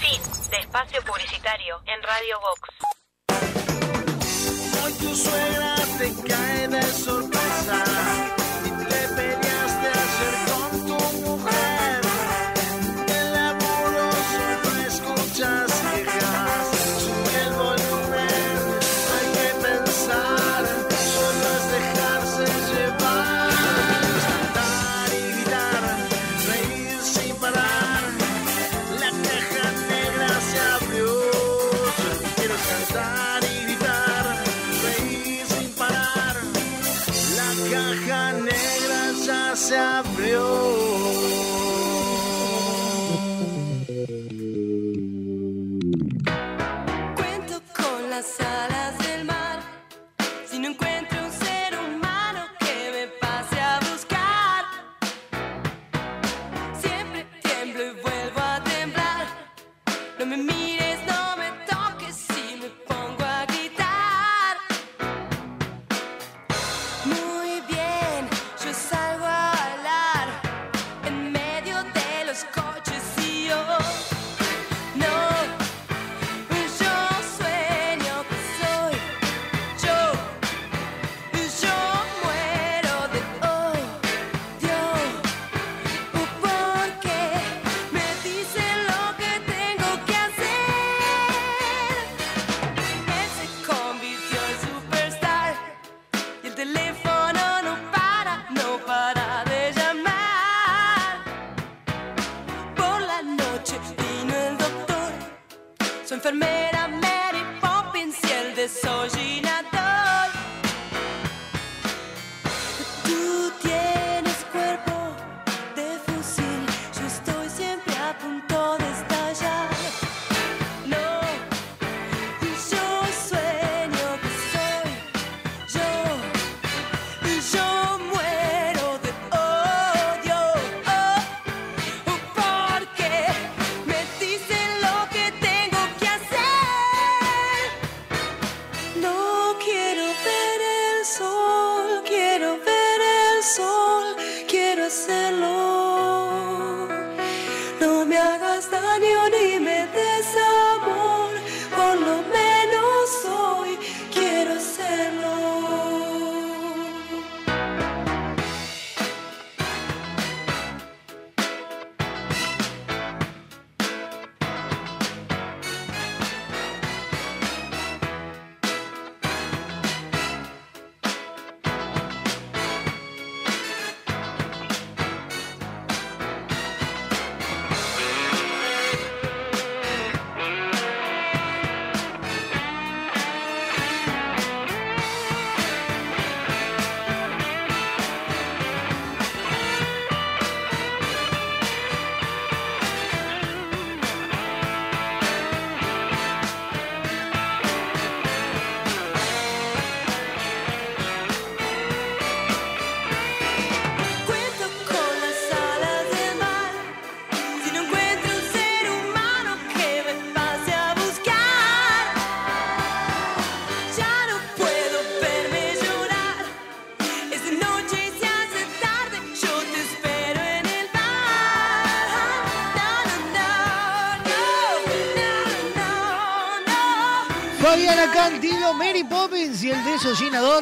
Fin de espacio publicitario en Radio Vox. Hoy tu suegra te cae de sorpresa punto de estallar.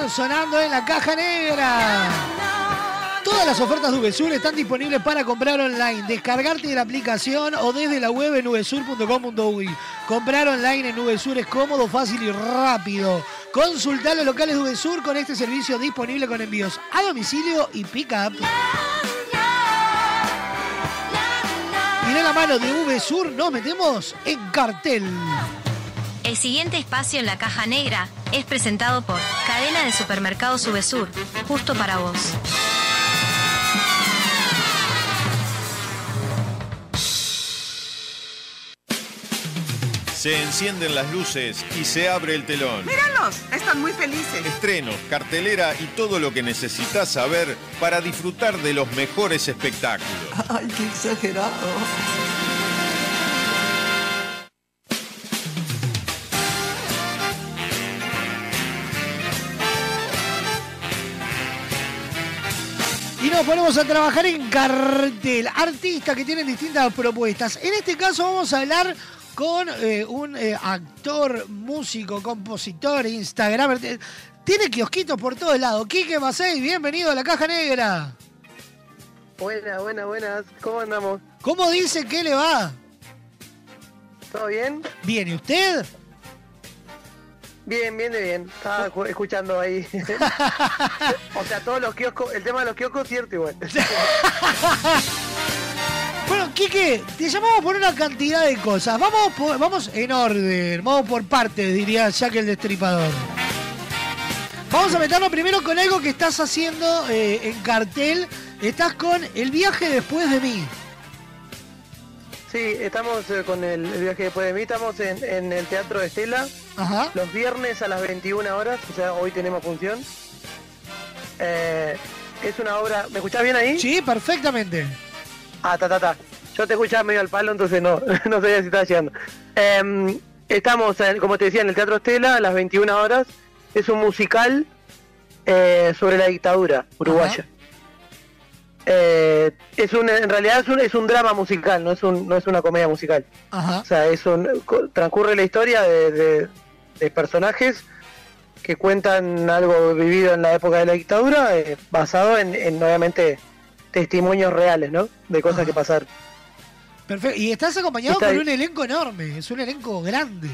Sonando en la caja negra. Todas las ofertas de VSUR están disponibles para comprar online, descargarte la aplicación o desde la web en vsur.com.uy. Comprar online en VSUR es cómodo, fácil y rápido. Consultar los locales de VSUR con este servicio disponible con envíos a domicilio y pick-up. Y de la mano de VSUR nos metemos en cartel. El siguiente espacio en la caja negra es presentado por Cadena de Supermercados Subesur, justo para vos. Se encienden las luces y se abre el telón. Míralos, están muy felices. Estrenos, cartelera y todo lo que necesitas saber para disfrutar de los mejores espectáculos. Ay, qué exagerado. Nos ponemos a trabajar en cartel. Artistas que tienen distintas propuestas. En este caso vamos a hablar con eh, un eh, actor, músico, compositor, instagramer. Tiene kiosquitos por todos lados. Quique Macei, bienvenido a la Caja Negra. Buenas, buenas, buenas. ¿Cómo andamos? ¿Cómo dice que le va? ¿Todo bien? Bien, ¿y usted? Bien, bien, de bien. Estaba ju- escuchando ahí. <laughs> o sea, todos los kioscos, el tema de los kioscos, cierto igual. <laughs> Bueno, Quique, te llamamos por una cantidad de cosas. Vamos, por- vamos en orden, vamos por partes, diría Jack el Destripador. Vamos a meternos primero con algo que estás haciendo eh, en cartel Estás con El viaje después de mí. Sí, estamos eh, con el, viaje después de mí, estamos en, en el Teatro de Estela, Ajá. los viernes a las 21 horas, o sea, hoy tenemos función. Eh, es una obra, ¿me escuchás bien ahí? Sí, perfectamente. Ah, ta, ta, ta. Yo te escuchaba medio al palo, entonces no, <laughs> no sabía si estaba llegando. Eh, estamos, en- como te decía, en el Teatro Estela a las 21 horas. Es un musical eh, sobre la dictadura uruguaya. Eh, es un, en realidad es un, es un drama musical, no es, un, no es una comedia musical. Ajá. O sea, es un, transcurre la historia de, de- de personajes que cuentan algo vivido en la época de la dictadura, eh, basado en, en, obviamente testimonios reales, ¿no? De cosas que pasaron. Perfecto. Y estás acompañado Está con ahí. un elenco enorme. Es un elenco grande.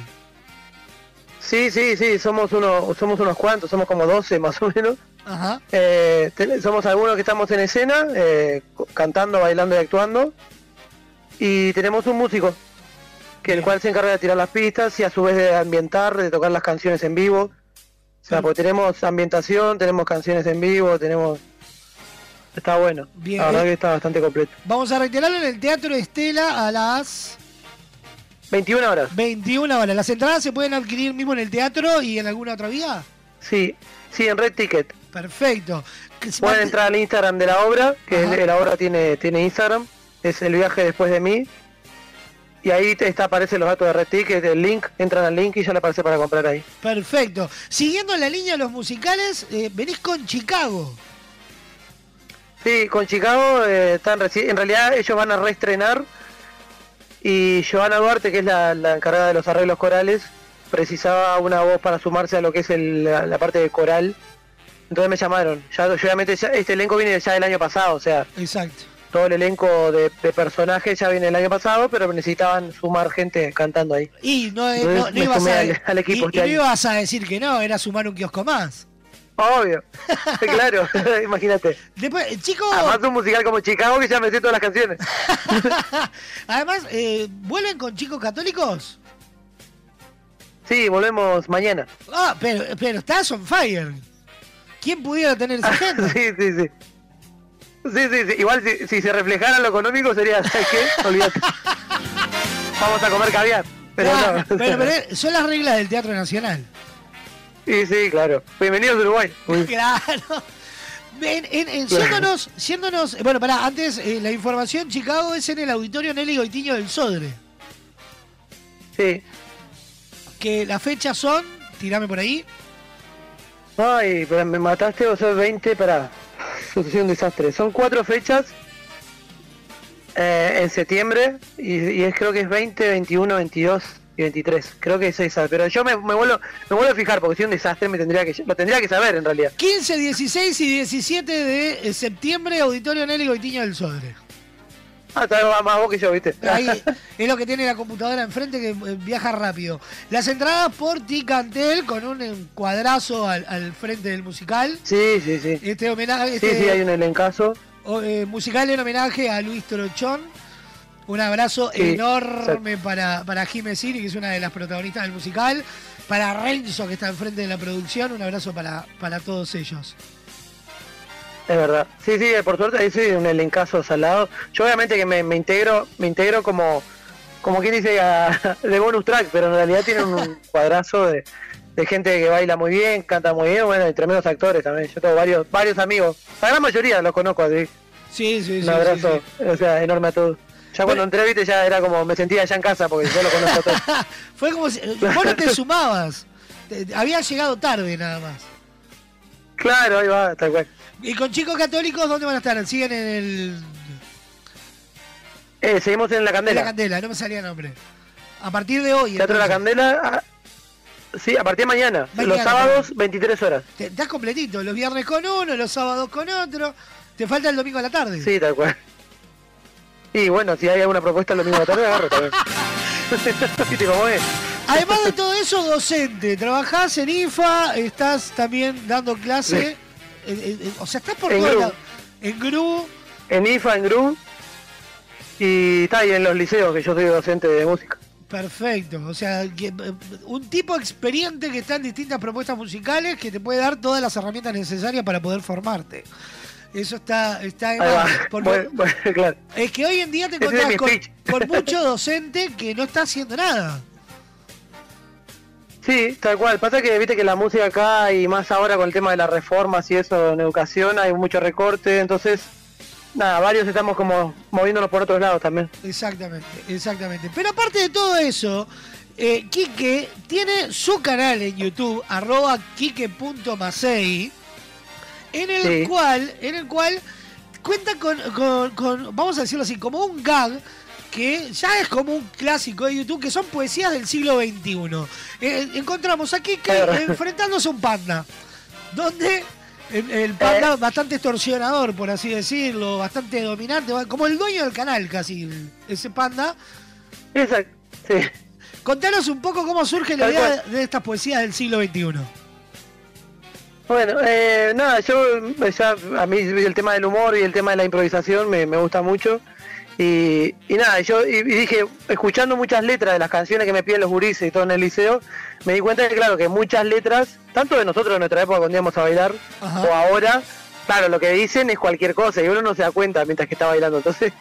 Sí, sí, sí, somos uno, somos unos cuantos, somos como 12 <laughs> más o menos. Ajá. Eh, somos algunos que estamos en escena, eh, cantando, bailando y actuando. Y tenemos un músico, que el cual se encarga de tirar las pistas y a su vez de ambientar, de tocar las canciones en vivo. O sea, porque tenemos ambientación, tenemos canciones en vivo, tenemos... Está bueno. Bien. La verdad que está bastante completo. Vamos a reiterarlo en el Teatro Estela a las 21 horas. 21 horas. ¿Las entradas se pueden adquirir mismo en el teatro y en alguna otra vía? Sí, sí, en Red Ticket. Perfecto. Pueden entrar al Instagram de la obra, que la obra tiene, tiene Instagram, es el viaje después de mí. Y ahí te está, aparecen los datos de Red Ticket, el link, entran al link y ya le aparece para comprar ahí. Perfecto. Siguiendo la línea de los musicales, eh, venís con Chicago. Sí, con Chicago eh, están en realidad ellos van a reestrenar y Joana Duarte, que es la, la encargada de los arreglos corales, precisaba una voz para sumarse a lo que es el- la, la parte de coral. Entonces me llamaron. Ya, yo, obviamente este elenco viene ya del año pasado, o sea, Exacto. todo el elenco de, de personajes ya viene del año pasado, pero necesitaban sumar gente cantando ahí. Y no, eh, Entonces no- no me ibas a, al- al equipo y- este y no ibas a decir que no, era sumar un kiosco más. Obvio, <laughs> claro, <laughs> imagínate. Después, chicos. Además de un musical como Chicago que ya me sé todas las canciones. <laughs> Además, eh, ¿vuelven con chicos católicos? Sí, volvemos mañana. Ah, pero, pero estás on fire. ¿Quién pudiera tener esa agenda? <laughs> sí, sí, sí. Sí, sí, sí. Igual si, si se reflejara lo económico sería, ¿sabes qué? Olvídate. <laughs> Vamos a comer caviar. Pero no. pero- pero son las reglas del Teatro Nacional. Sí, sí, claro. Bienvenidos a Uruguay. Uy. <laughs> Claro. En, en- en- siéndonos, siéndonos- bueno, pará, antes eh, la información, Chicago es en el auditorio Nelly Goitiño del Sodre. Sí. Que las fechas son, tirame por ahí. Ay, pero me mataste o sos 20 para. Eso un desastre. Son cuatro fechas eh, en septiembre y, y es creo que es 20, 21, 22 y 23. Creo que es esa. Pero yo me, me vuelvo me vuelvo a fijar porque si es un desastre me tendría que lo tendría que saber en realidad. 15, 16 y 17 de eh, septiembre, auditorio Nelly Goitiño del Sodre. <laughs> Más, vos que yo, ¿viste? Ahí <laughs> es lo que tiene la computadora enfrente que eh, viaja rápido. Las entradas por Ticantel con un encuadrazo al, al frente del musical. Sí, sí, sí. Este homenaje. Sí, este, sí, hay un elencazo. eh, musical en homenaje a Luis Trochón. Un abrazo Sí, enorme para, para Jime Siri, que es una de las protagonistas del musical. Para Renzo, que está enfrente de la producción. Un abrazo para, para todos ellos. Es verdad. Sí, sí, por suerte ahí sí un elencazo salado. Yo obviamente que me, me integro, me integro como, como quien dice a- <laughs> de bonus track, pero en realidad tiene un <laughs> cuadrazo de, de gente que baila muy bien, canta muy bien, bueno, y tremendos actores también. Yo tengo varios, varios amigos. La gran mayoría los conozco así. Sí, sí, Un sí, abrazo, sí, o sea, enorme a todos. Ya cuando entré, viste, ya era como, me sentía allá en casa porque yo lo conozco a todos. <laughs> Fue como si. Vos no te sumabas. Había llegado tarde nada más. Claro, ahí va, tal cual. ¿Y con chicos católicos dónde van a estar? ¿Siguen en el. Eh, seguimos en La en Candela. la Candela? No me salía nombre. A partir de hoy. Teatro de La entonces. Candela, ah, sí, a partir de mañana. Mañana, los sábados, 23 horas. Te- Estás completito. Los viernes con uno, los sábados con otro. Te falta el domingo a la tarde. Sí, tal cual. Y bueno, si hay alguna propuesta el domingo de la tarde, agarro también. <laughs> ¿Viste cómo es? Además de todo eso, docente. Trabajás en IFA, estás también dando clase. Sí. O sea, estás por En GRU. En GRU. En IFA, en GRU. Y está ahí en los liceos, que yo soy docente de música. Perfecto. O sea, que, eh, un tipo experiente que está en distintas propuestas musicales que te puede dar todas las herramientas necesarias para poder formarte. Eso está, está va. porque bueno, <laughs> claro. es que hoy en día te encontrás con, con mucho docente que no está haciendo nada. Sí, tal cual. Pasa que viste que la música acá y más ahora con el tema de las reformas y eso en educación hay mucho recorte, entonces nada, varios estamos como moviéndonos por otros lados también. Exactamente, exactamente. Pero aparte de todo eso, eh, Quique tiene su canal en YouTube, arroba quique.masei, en el Sí. cual, en el cual cuenta con, con- con, vamos a decirlo así, como un gag que ya es como un clásico de YouTube, que son poesías del siglo XXI. Eh, encontramos a Quique enfrentándose a un panda, donde el, el panda bastante extorsionador, por así decirlo, bastante dominante, como el dueño del canal casi, ese panda. Exacto, sí. Contanos un poco cómo surge la idea de, de estas poesías del siglo XXI. Bueno, eh, nada, yo eh, ya a mí el tema del humor y el tema de la improvisación me, me gusta mucho. Y, y nada, yo y, dije, escuchando muchas letras de las canciones que me piden los gurises y todo en el liceo, me di cuenta que claro, que muchas letras, tanto de nosotros en nuestra época cuando íbamos a bailar, o ahora, claro, lo que dicen es cualquier cosa y uno no se da cuenta mientras que está bailando. Entonces,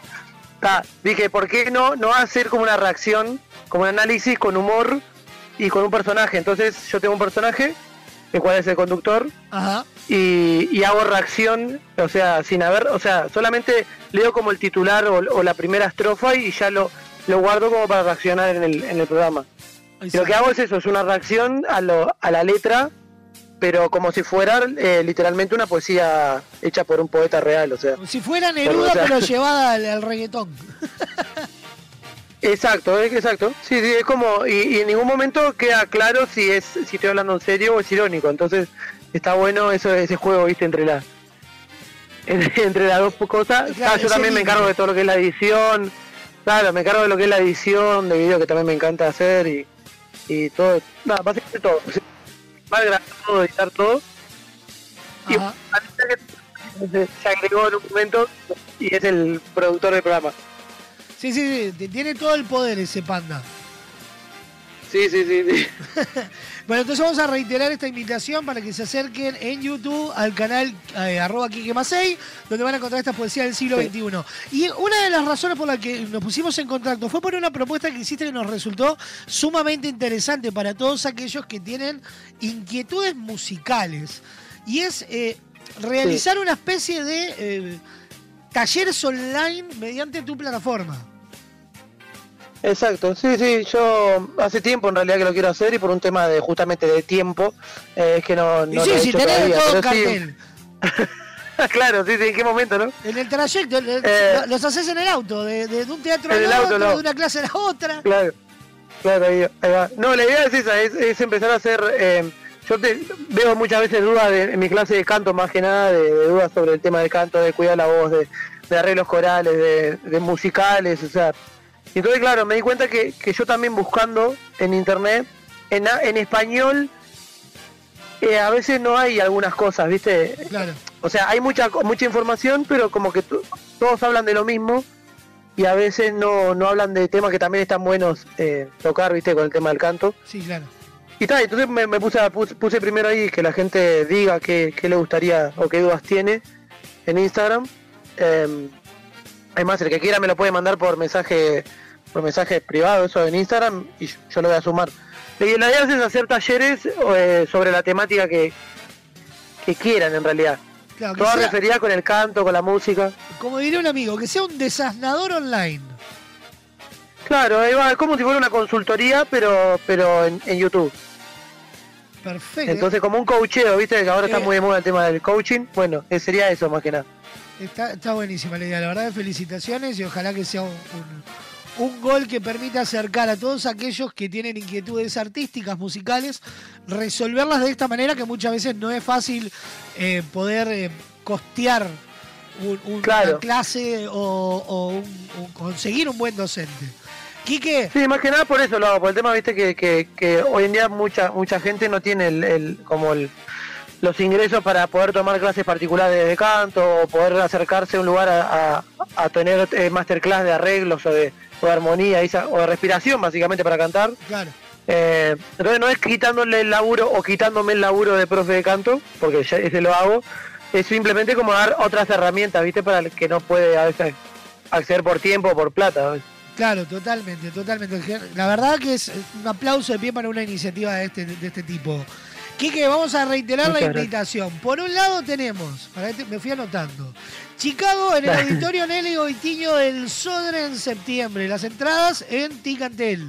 ta, dije, ¿por qué no, no hacer como una reacción, como un análisis con humor y con un personaje? Entonces yo tengo un personaje, el cual es el conductor, Ajá. y, y hago reacción, o sea, sin haber, o sea, solamente leo como el titular o, o la primera estrofa y ya lo, lo guardo como para reaccionar en el, en el programa. Lo que hago es eso, es una reacción a, lo, a la letra, pero como si fuera eh, literalmente una poesía hecha por un poeta real, o sea. Si fuera Neruda, o sea, pero <laughs> llevada al, al reggaetón. <laughs> Exacto, es exacto. Sí, sí, es como, y, y en ningún momento queda claro si es, si estoy hablando en serio o es irónico. Entonces, está bueno eso, ese juego, viste, entre la, <laughs> entre, entre las dos cosas. Claro, Ah, yo también me encargo de todo lo que es la edición. Claro, me encargo de lo que es la edición de video que también me encanta hacer y, y todo, nada, básicamente todo. Va a grabar todo, editar todo. Y Ajá. se agregó en un momento y es el productor del programa. Sí, sí, sí, tiene todo el poder ese panda. Sí, sí, sí, sí. <laughs> Bueno, entonces vamos a reiterar esta invitación para que se acerquen en YouTube al canal eh, arroba Quique Masei, donde van a encontrar esta poesía del siglo Sí. XXI. Y una de las razones por las que nos pusimos en contacto fue por una propuesta que hiciste que nos resultó sumamente interesante para todos aquellos que tienen inquietudes musicales. Y es eh, realizar una especie de eh, talleres online mediante tu plataforma. Exacto, sí, sí, yo hace tiempo en realidad que lo quiero hacer y por un tema de justamente de tiempo eh, es que no, Y sí, lo he si hecho tenés todavía, todo sí. cartel. <laughs> claro, sí, sí, ¿en qué momento, no? En el trayecto, Eh, los haces en el auto, de, de un teatro en al el auto, otro, no. de una clase a la otra. Claro, claro, ahí, ahí va. No, la idea es esa, es, es empezar a hacer... eh, yo te, veo muchas veces dudas de- en mi clase de canto, más que nada, de, de dudas sobre el tema del canto, de cuidar la voz, de, de arreglos corales, de, de musicales, o sea... y Entonces, claro, me di cuenta que, que yo también buscando en internet, en, en español, eh, a veces no hay algunas cosas, ¿viste? Claro. O sea, hay mucha mucha información, pero como que to- todos hablan de lo mismo y a veces no, no hablan de temas que también están buenos eh, tocar, ¿viste? Con el tema del canto. Sí, claro. Y tal, entonces me, me puse, a- puse, puse primero ahí que la gente diga qué, qué le gustaría o qué dudas tiene en Instagram. Eh, además, el que quiera me lo puede mandar por mensaje por mensaje privado, eso en Instagram, y yo, yo lo voy a sumar. La idea es hacer talleres eh, sobre la temática que, que quieran en realidad. Claro, Toda sea- referida con el canto, con la música. Como diría un amigo, que sea un desasnador online. Claro, es como si fuera una consultoría, pero pero en, en YouTube. Perfecto. Entonces, como un coacheo, ¿viste? Que ahora está Eh. muy de moda el tema del coaching. Bueno, eh, sería eso más que nada. Está, está buenísima la idea, la verdad, felicitaciones y ojalá que sea un, un- un gol que permita acercar a todos aquellos que tienen inquietudes artísticas, musicales, resolverlas de esta manera que muchas veces no es fácil eh, poder eh, costear un- un- Claro. una clase o, conseguir un buen docente. Quique. Sí, más que nada por eso lo hago, por el tema, viste, que, que, que hoy en día mucha mucha gente no tiene el, el- como el, los ingresos para poder tomar clases particulares de canto o poder acercarse a un lugar a, a- a tener eh, masterclass de arreglos o de, o de armonía esa- o de respiración, básicamente, para cantar. Claro. Eh, entonces no es quitándole el laburo o quitándome el laburo de profe de canto, porque ya ese lo hago, es simplemente como dar otras herramientas, ¿viste? Para el que no puede a veces acceder por tiempo o por plata. ¿ves? Claro, totalmente, totalmente. La verdad que es un aplauso de pie para una iniciativa de este, de este tipo. Quique, vamos a reiterar Muchas la gracias. invitación. Por un lado tenemos, para este- me fui anotando, Chicago en el <laughs> auditorio Nelly Goitiño del Sodre en septiembre. Las entradas en Ticantel.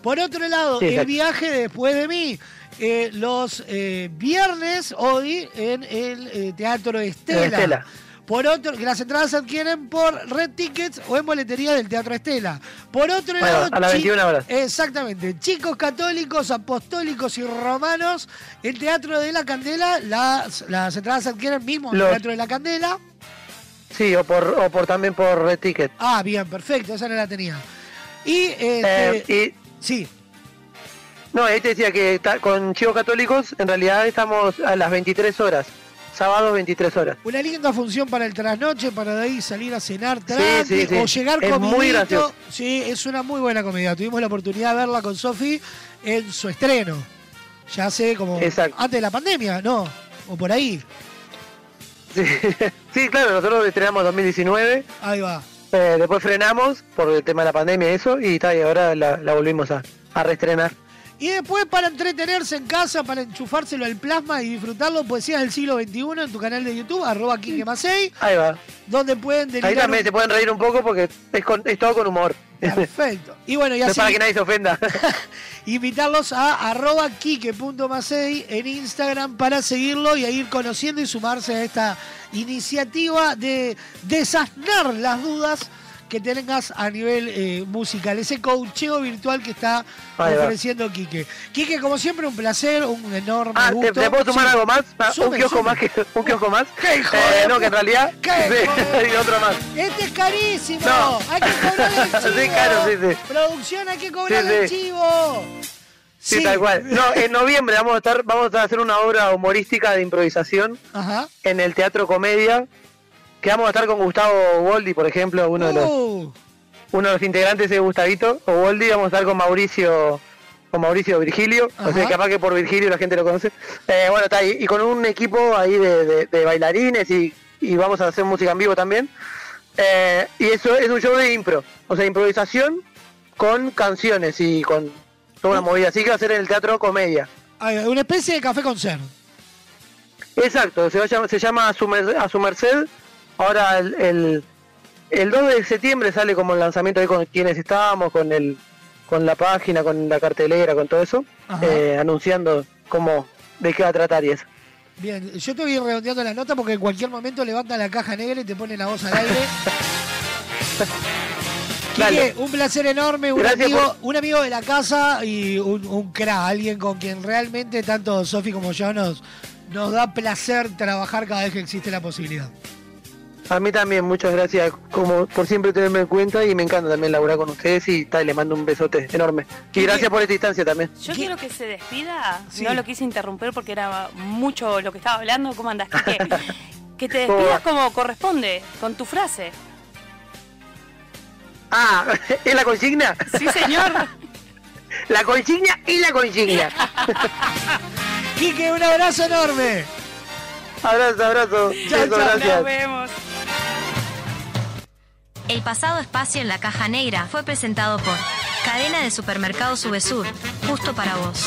Por otro lado, Sí, el viaje después de mí. eh, los eh, viernes, hoy, en el eh, Teatro Estela. Estela. Por otro, que las entradas se adquieren por Red Tickets o en boletería del Teatro Estela. Por otro Bueno, lado, a las chi- 21 horas. Exactamente. Chicos católicos, apostólicos y romanos, el Teatro de la Candela, las, las entradas se adquieren mismo en el Teatro de la Candela. Sí, o por, o por también por Red Ticket. Ah, bien, perfecto, esa no la tenía. Y, este, Eh, y- sí. No, ahí te decía que con chicos católicos en realidad estamos a las 23 horas. Sábado 23 horas. Una linda función para el trasnoche, para de ahí salir a cenar sí, sí. o llegar Es muy gracioso. Sí, es una muy buena comedia. Tuvimos la oportunidad de verla con Sofi en su estreno. Ya hace como Exacto. antes de la pandemia, ¿no? O por ahí. Sí, <laughs> sí, claro, nosotros estrenamos 2019. Ahí va. eh, después frenamos por el tema de la pandemia y eso. Y, ta, y ahora la, la volvimos a, a reestrenar. Y después para entretenerse en casa, para enchufárselo al plasma y disfrutarlo, Poesías del siglo XXI en tu canal de YouTube, arroba Quique Macei, Ahí va. donde pueden Ahí también un- se pueden reír un poco porque es, con- es todo con humor. Perfecto. Y bueno, y No así para que nadie se ofenda. <laughs> invitarlos a arroba quique.macei en Instagram para seguirlo y a ir conociendo y sumarse a esta iniciativa de desasnar las dudas que tengas a nivel eh, musical, ese coacheo virtual que está ofreciendo Quique. Quique, como siempre, un placer, un enorme Ah, ¿te, gusto. te puedo sumar Sí. algo más? Ah, Sume, un kiosco más que un kiosco más. ¿Qué hijo Eh, no, que en realidad. ¿Qué sí, <laughs> y otro más. Este es carísimo. No. Hay que cobrarle el <laughs> chivo. Sí, sí, sí. Producción, hay que cobrarle el sí. chivo. Sí, tal cual. No, en noviembre vamos a estar, vamos a hacer una obra humorística de improvisación Ajá. en el Teatro Comedia. Que vamos a estar con Gustavo Goldi, por ejemplo, uno de los Uh, uno de los integrantes es Gustavito o Goldi, vamos a estar con Mauricio con Mauricio Virgilio, o sea, Ajá. capaz que por Virgilio la gente lo conoce. Eh, bueno, está ahí, y con un equipo ahí de, de- de bailarines y, y vamos a hacer música en vivo también. Eh, y eso es un show de impro, o sea, improvisación con canciones y con toda una movida. Así que va a ser en el Teatro Comedia. una especie de café concert. Exacto, se, va se llama a su, a su merced. Ahora el, el, el 2 de septiembre sale como el lanzamiento ahí con quienes estábamos, con el con la página, con la cartelera, con todo eso, eh, anunciando cómo, de qué va a tratar y eso. Bien, yo te voy a ir redondeando la nota porque en cualquier momento levantan la caja negra y te ponen la voz al aire. <laughs> Quique, un placer enorme, un Gracias amigo, por- un amigo de la casa y un, un cra, alguien con quien realmente tanto Sofi como yo nos, nos da placer trabajar cada vez que existe la posibilidad. A mí también, muchas gracias como por siempre tenerme en cuenta y me encanta también laburar con ustedes y tal, le mando un besote enorme. Y gracias por esta instancia también. Yo quiero que se despida. Sí. No lo quise interrumpir porque era mucho lo que estaba hablando. ¿Cómo andás, Quique? <laughs> que te ¿Cómo despidas como corresponde, con tu frase. Ah, ¿es la consigna? Sí, señor. <laughs> La consigna y la consigna. <laughs> Quique, un abrazo enorme. Abrazo, abrazo. Chao, gracias. Nos vemos. El pasado espacio en la caja negra fue presentado por Cadena de Supermercados Subesur, justo para vos.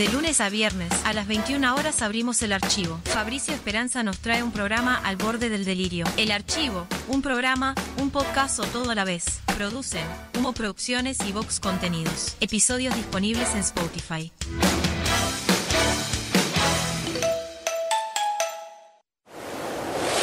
De lunes a viernes, a las 21 horas abrimos el archivo. Fabricio Esperanza nos trae un programa al borde del delirio. El archivo, un programa, un podcast o todo a la vez. Producen Humo Producciones y Vox Contenidos. Episodios disponibles en Spotify.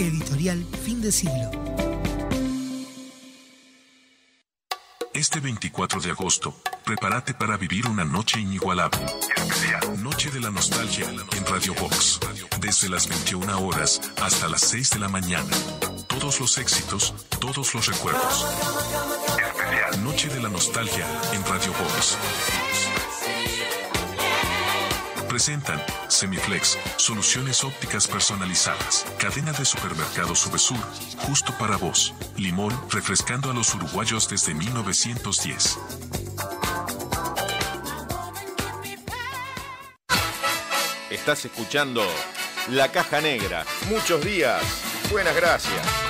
Editorial Fin de Siglo. Este 24 de agosto, prepárate para vivir una noche inigualable. Noche de la nostalgia en Radio Box. Desde las 21 horas hasta las 6 de la mañana. Todos los éxitos, todos los recuerdos. Noche de la nostalgia en Radio Box. Presentan Semiflex, soluciones ópticas personalizadas. Cadena de supermercados Subesur, justo para vos. Limón, refrescando a los uruguayos desde 1910. Estás escuchando La Caja Negra. Muchos días. Buenas gracias.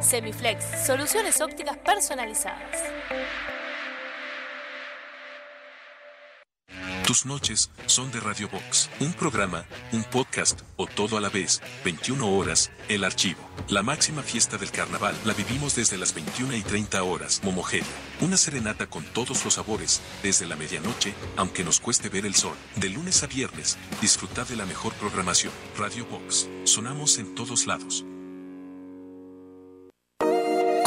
Semiflex, soluciones ópticas personalizadas. Tus noches son de Radio Box. Un programa, un podcast o todo a la vez. 21 horas, el archivo. La máxima fiesta del carnaval la vivimos desde las 21 y 30 horas. Momogeria. Una serenata con todos los sabores, desde la medianoche, aunque nos cueste ver el sol. De lunes a viernes, disfrutar de la mejor programación. Radio Box. Sonamos en todos lados.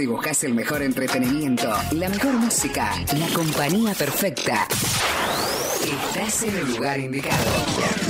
Si buscas el mejor entretenimiento, la mejor música, la compañía perfecta, estás en el lugar indicado.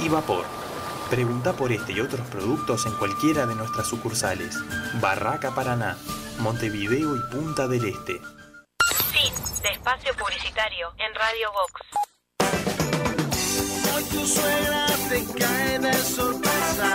y vapor. Pregunta por este y otros productos en cualquiera de nuestras sucursales. Barraca Paraná, Montevideo y Punta del Este. Fin de espacio publicitario en Radio Box. Hoy tu suegra te cae de sorpresa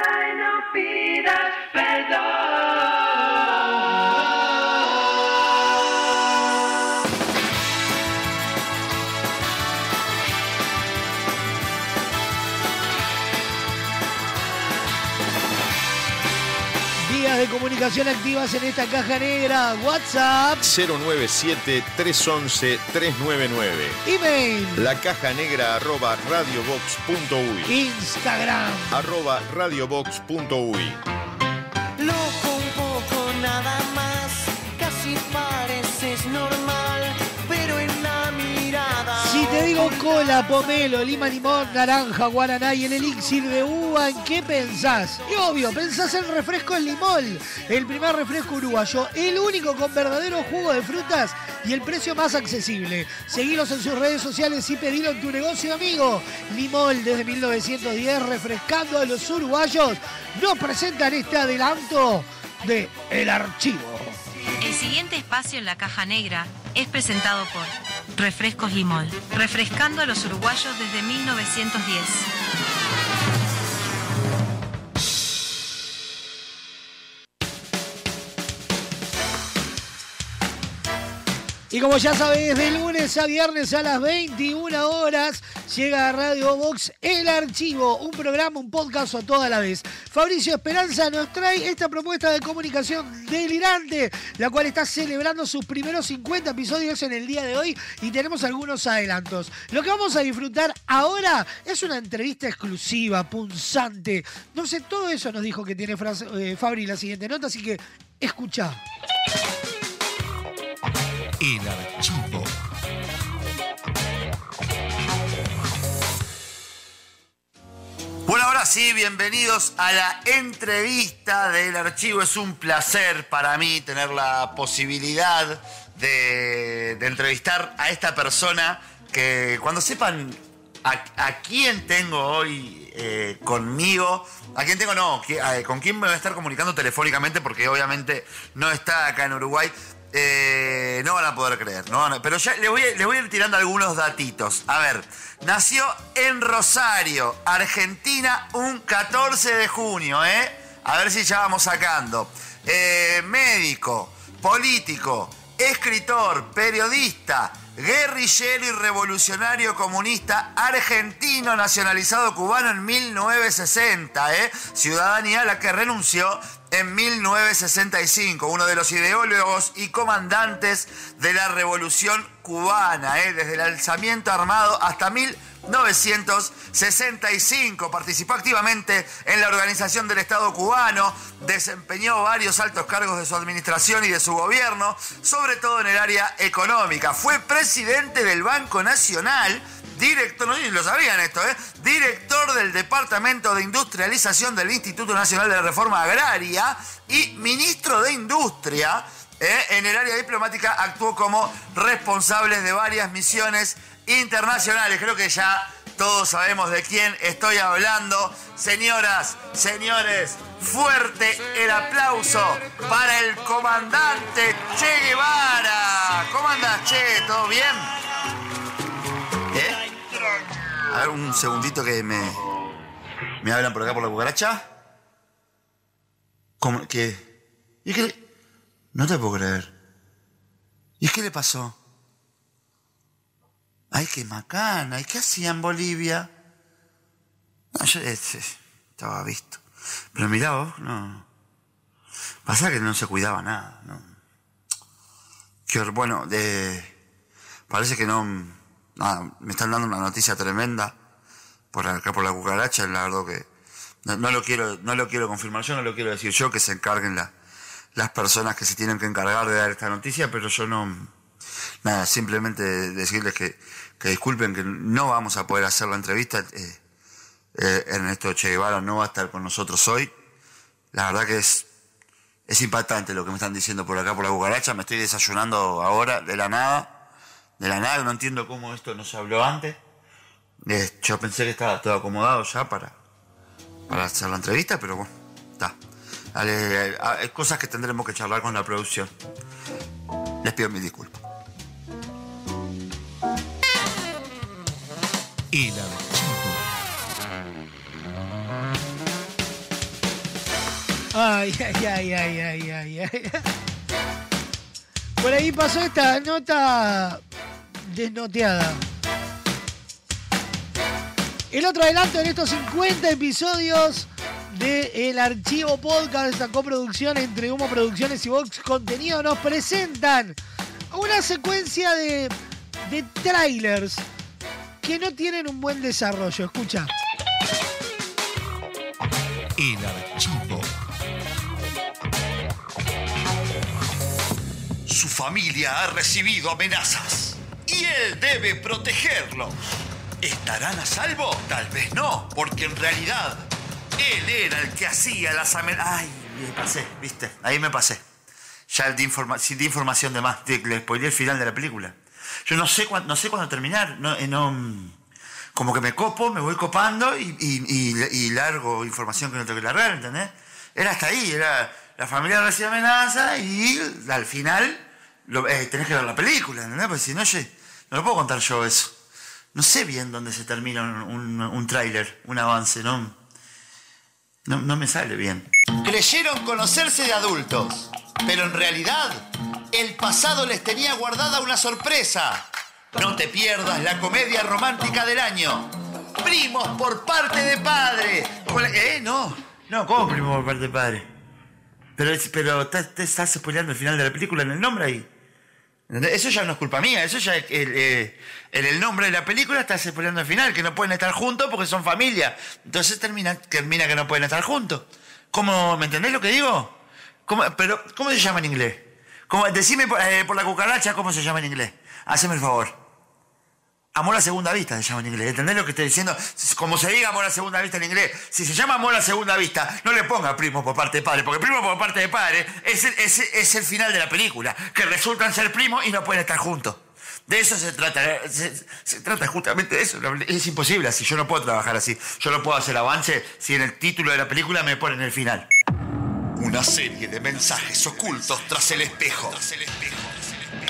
Comunicación activas en esta caja negra. WhatsApp, 097-311-399. email, La caja negra arroba radiobox.uy. Instagram. Arroba radiobox.uy. Loco un poco nada más, casi pareces normal, cola, pomelo, lima, limón, naranja, guaraná y el elixir de uva, ¿en qué pensás? Y obvio, pensás en refrescos limón, el primer refresco uruguayo, el único con verdadero jugo de frutas y el precio más accesible. Seguilos en sus redes sociales y pedilo en tu negocio, amigo. Limón desde 1910, refrescando a los uruguayos, nos presentan este adelanto de El Archivo. El siguiente espacio en la caja negra es presentado por Refrescos Limol, refrescando a los uruguayos desde 1910. Y como ya sabéis, de lunes a viernes a las 21 horas llega a Radio Box El Archivo, un programa, un podcast a toda la vez. Fabricio Esperanza nos trae esta propuesta de comunicación delirante, la cual está celebrando sus primeros 50 episodios en el día de hoy y tenemos algunos adelantos. Lo que vamos a disfrutar ahora es una entrevista exclusiva, punzante. No sé, todo eso nos dijo que tiene eh, Fabri la siguiente nota, así que escucha. El archivo. Bueno, ahora sí, bienvenidos a la entrevista del archivo. Es un placer para mí tener la posibilidad de, entrevistar a esta persona que cuando sepan a, quién tengo hoy eh, conmigo, a quién tengo no, eh, con quién me voy a estar comunicando telefónicamente porque obviamente no está acá en Uruguay. Eh, no van a poder creer, no pero ya les voy, a- voy ir tirando algunos datitos. A ver, nació en Rosario, Argentina, un 14 de junio, ¿eh? A ver si ya vamos sacando. Eh, médico, político, escritor, periodista, guerrillero y revolucionario comunista argentino nacionalizado cubano en 1960, ¿eh? ciudadanía a la que renunció en 1965, uno de los ideólogos y comandantes de la revolución cubana, ¿eh? desde el alzamiento armado hasta 1965. Participó activamente en la organización del Estado cubano, desempeñó varios altos cargos de su administración y de su gobierno, sobre todo en el área económica. Fue presidente del Banco Nacional. Director, no lo sabían esto, ¿eh? Director del Departamento de Industrialización del Instituto Nacional de la Reforma Agraria y ministro de Industria. ¿eh? En el área diplomática actuó como responsable de varias misiones internacionales. Creo que ya todos sabemos de quién estoy hablando. Señoras, señores, fuerte el aplauso para el comandante Che Guevara. ¿Cómo andas, Che? ¿Todo bien? ¿Eh? A ver, un segundito que me. ¿Me hablan por acá por la cucaracha? ¿Cómo? ¿Qué? No te puedo creer. ¿Y qué le pasó? Ay, qué macana. ¿Y qué hacía en Bolivia? No, yo estaba visto. Pero mirá vos, no. Pasa que no se cuidaba nada, ¿no? Bueno, de. Parece que no. Me están dando una noticia tremenda por acá por la cucaracha, la verdad que. No, no lo quiero, no lo quiero confirmar yo, no lo quiero decir yo, que se encarguen la- las personas que se tienen que encargar de dar esta noticia, pero yo no. Nada, simplemente decirles que, que disculpen que no vamos a poder hacer la entrevista. Eh, eh, Ernesto Che Guevara no va a estar con nosotros hoy. La verdad que es, es impactante lo que me están diciendo por acá por la cucaracha. Me estoy desayunando ahora de la nada. De la nada, no entiendo cómo esto no se habló antes. Eh, yo pensé que estaba todo acomodado ya para, para hacer la entrevista, pero bueno, está. Dale, eh, hay cosas que tendremos que charlar con la producción. Les pido mis disculpas. El archivo. Ay, ay, ay, ay, ay, ay, ay. Por ahí pasó esta nota desnoteada. El otro adelanto en estos 50 episodios de El Archivo Podcast, esta coproducción entre Humo Producciones y Vox Contenido, nos presentan una secuencia de, de trailers que no tienen un buen desarrollo. Escucha. El archivo. Su familia ha recibido amenazas y él debe protegerlos. ¿Estarán a salvo? Tal vez no, porque en realidad él era el que hacía las amenazas. Ay, me pasé, viste, ahí me pasé. Ya di, informa di información de más, le spoileé el final de la película. Yo no sé cuándo, no sé cuándo terminar, no, eh, no, como que me copo, me voy copando y, y- y- y largo información que no tengo que largar, ¿entendés? Era hasta ahí, era la familia recibe amenaza y al final lo- eh, tenés que ver la película, ¿entendés? Porque si no, yo- no lo puedo contar yo eso. No sé bien dónde se termina un, un, un tráiler, un avance, no, no, no me sale bien. Creyeron conocerse de adultos, pero en realidad el pasado les tenía guardada una sorpresa. No te pierdas la comedia romántica del año. Primos por parte de padre. ¿Eh? No. No, ¿cómo primos por parte de padre? Pero, pero te, estás spoileando el final de la película en el nombre ahí. Eso ya no es culpa mía, eso ya es el, eh, en el nombre de la película estás spoileando el final, que no pueden estar juntos porque son familia. Entonces termina, termina que no pueden estar juntos. ¿Cómo, me entendés lo que digo? ¿Cómo, pero, ¿cómo se llama en inglés? ¿Cómo- decime por, eh, por la cucaracha cómo se llama en inglés. Haceme el favor. Amor a segunda vista se llama en inglés. ¿Entendés lo que estoy diciendo? Como se diga amor a segunda vista en inglés. Si se llama amor a segunda vista, no le ponga primo por parte de padre. Porque primo por parte de padre es el, es, es el final de la película. Que resultan ser primos y no pueden estar juntos. De eso se trata. eh, Se, se trata justamente de eso. Es imposible así. Yo no puedo trabajar así. Yo no puedo hacer avance si en el título de la película me ponen el final. Una serie de mensajes ocultos tras el espejo.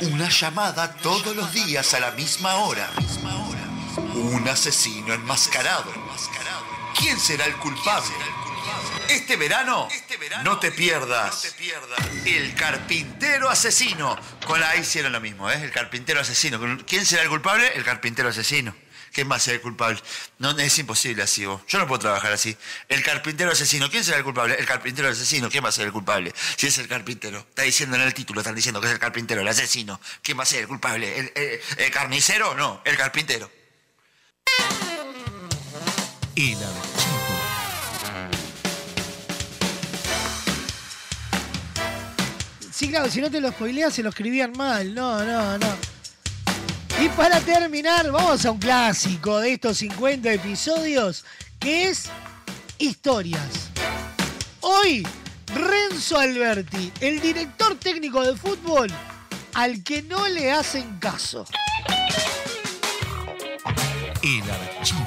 Una llamada todos los días a la misma hora. Un asesino enmascarado. ¿Quién será el culpable? Este verano, no te pierdas El Carpintero Asesino. Con la hicieron lo mismo, ¿eh? El Carpintero Asesino. ¿Quién será el culpable? El Carpintero Asesino. ¿Quién va a ser el culpable? No, es imposible así, vos. Yo no puedo trabajar así. El carpintero asesino. ¿Quién será el culpable? El carpintero asesino. ¿Quién va a ser el culpable? Si es el carpintero. Está diciendo en el título, están diciendo que es el carpintero, el asesino. ¿Quién va a ser el culpable? ¿El, el- el carnicero? No, el carpintero. El archivo. Sí, claro, si no te lo spoileas se lo escribían mal. No, no, no. Y para terminar, vamos a un clásico de estos 50 episodios, que es historias. Hoy, Renzo Alberti, el director técnico de fútbol, al que no le hacen caso. El archivo.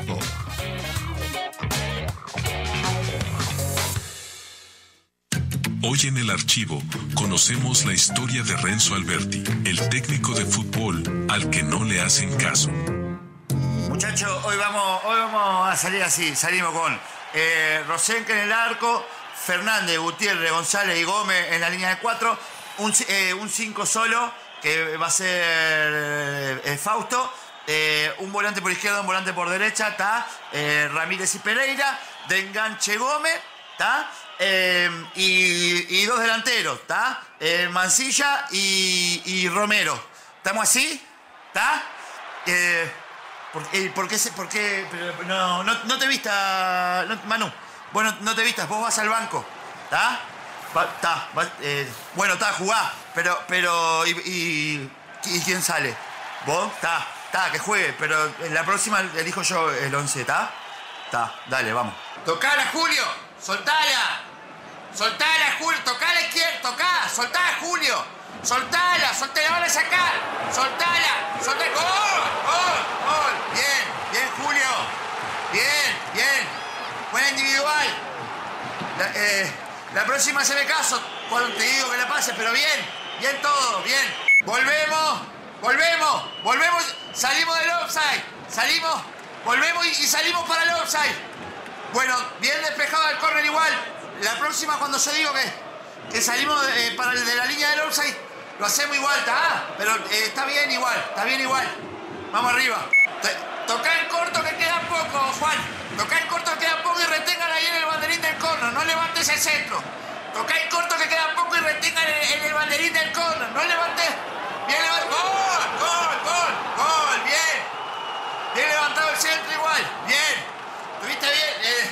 Hoy en el archivo conocemos la historia de Renzo Alberti, el técnico de fútbol al que no le hacen caso. Muchachos, hoy vamos, hoy vamos a salir así. Salimos con eh, en el arco, Fernández, Gutiérrez, González y Gómez en la línea de cuatro, un 5 solo, que va a ser eh, Fausto, eh, un volante por izquierda, un volante por derecha, está Ramírez y Pereira, de enganche Gómez, está y, y dos delanteros, está Mancilla y, y Romero. ¿Estamos así? ¿Está? Eh, ¿Por, eh, por qué? no, no, te vistas, no- Manu. Bueno, no te vistas, vos vas al banco. ¿Está? Está. eh, bueno, está, jugá. Pero, pero, y quién sale? ¿Vos? Está, está, que juegue. Pero en la próxima elijo yo el 11, ¿está? Está, dale, vamos. ¡Tocala, Julio! ¡Soltala! ¡Soltala, Julio! ¡Tocala izquierda! ¡Tocá! ¡Soltala, Julio! ¡Soltala! ¡Soltala! ¡Van a sacar! ¡Soltala! ¡Soltala! ¡Gol! ¡Gol! ¡Gol! ¡Bien! ¡Bien, Julio! ¡Bien! ¡Bien! ¡Buena individual! La, eh, la próxima se me caso cuando te digo que la pases, pero bien, bien todo, bien. Volvemos, volvemos, volvemos, salimos del offside, salimos, volvemos y, y salimos para el offside. Bueno, bien despejado el córner igual. La próxima cuando yo digo que, que salimos eh, para el de la línea del offside, lo hacemos igual, ¿está? Pero eh, está bien igual, está bien igual. Vamos arriba. Toca en corto que queda poco, Juan. Toca en corto que queda poco y retengan ahí en el banderín del corner. No levantes el centro. Toca en corto que queda poco y retengan en, el banderín del corner. No levantes. Bien levantado. ¡Gol! ¡Gol! ¡Gol! ¡Bien! Bien levantado el centro igual. Bien. ¿Tuviste bien? Eh,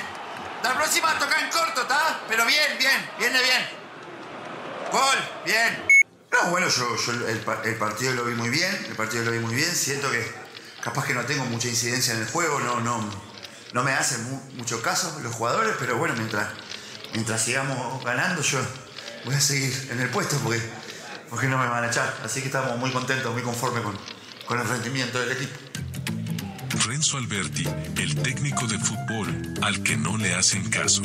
la próxima toca en corto, ¿está? Pero bien, bien. Viene bien. Gol. Bien. No, bueno, yo, yo el, pa- el partido lo vi muy bien. El partido lo vi muy bien. Siento que capaz que no tengo mucha incidencia en el juego. No, no, no me hacen mu- mucho caso los jugadores. Pero bueno, mientras, mientras sigamos ganando, yo voy a seguir en el puesto porque, porque no me van a echar. Así que estamos muy contentos, muy conformes con, con el rendimiento del equipo. Renzo Alberti, el técnico de fútbol al que no le hacen caso.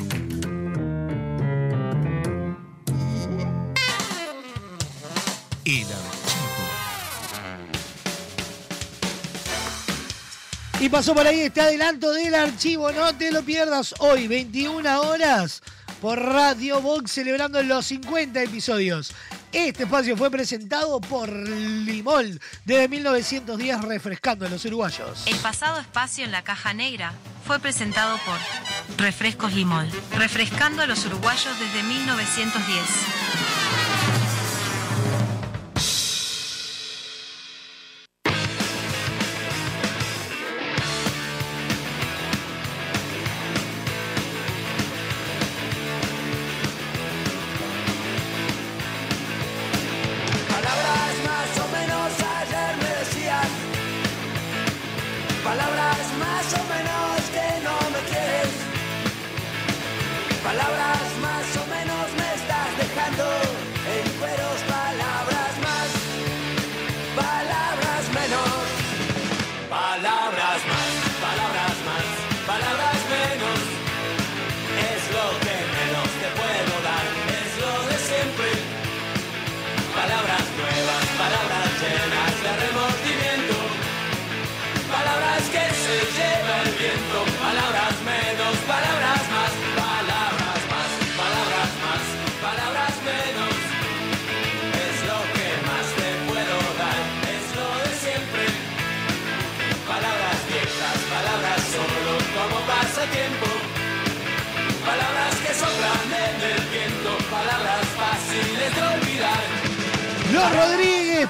El archivo. Y pasó por ahí este adelanto del archivo, no te lo pierdas hoy, 21 horas, por Radio Box, celebrando los 50 episodios. Este espacio fue presentado por Limol desde 1910 refrescando a los uruguayos. El pasado espacio en la caja negra fue presentado por Refrescos Limol, refrescando a los uruguayos desde 1910.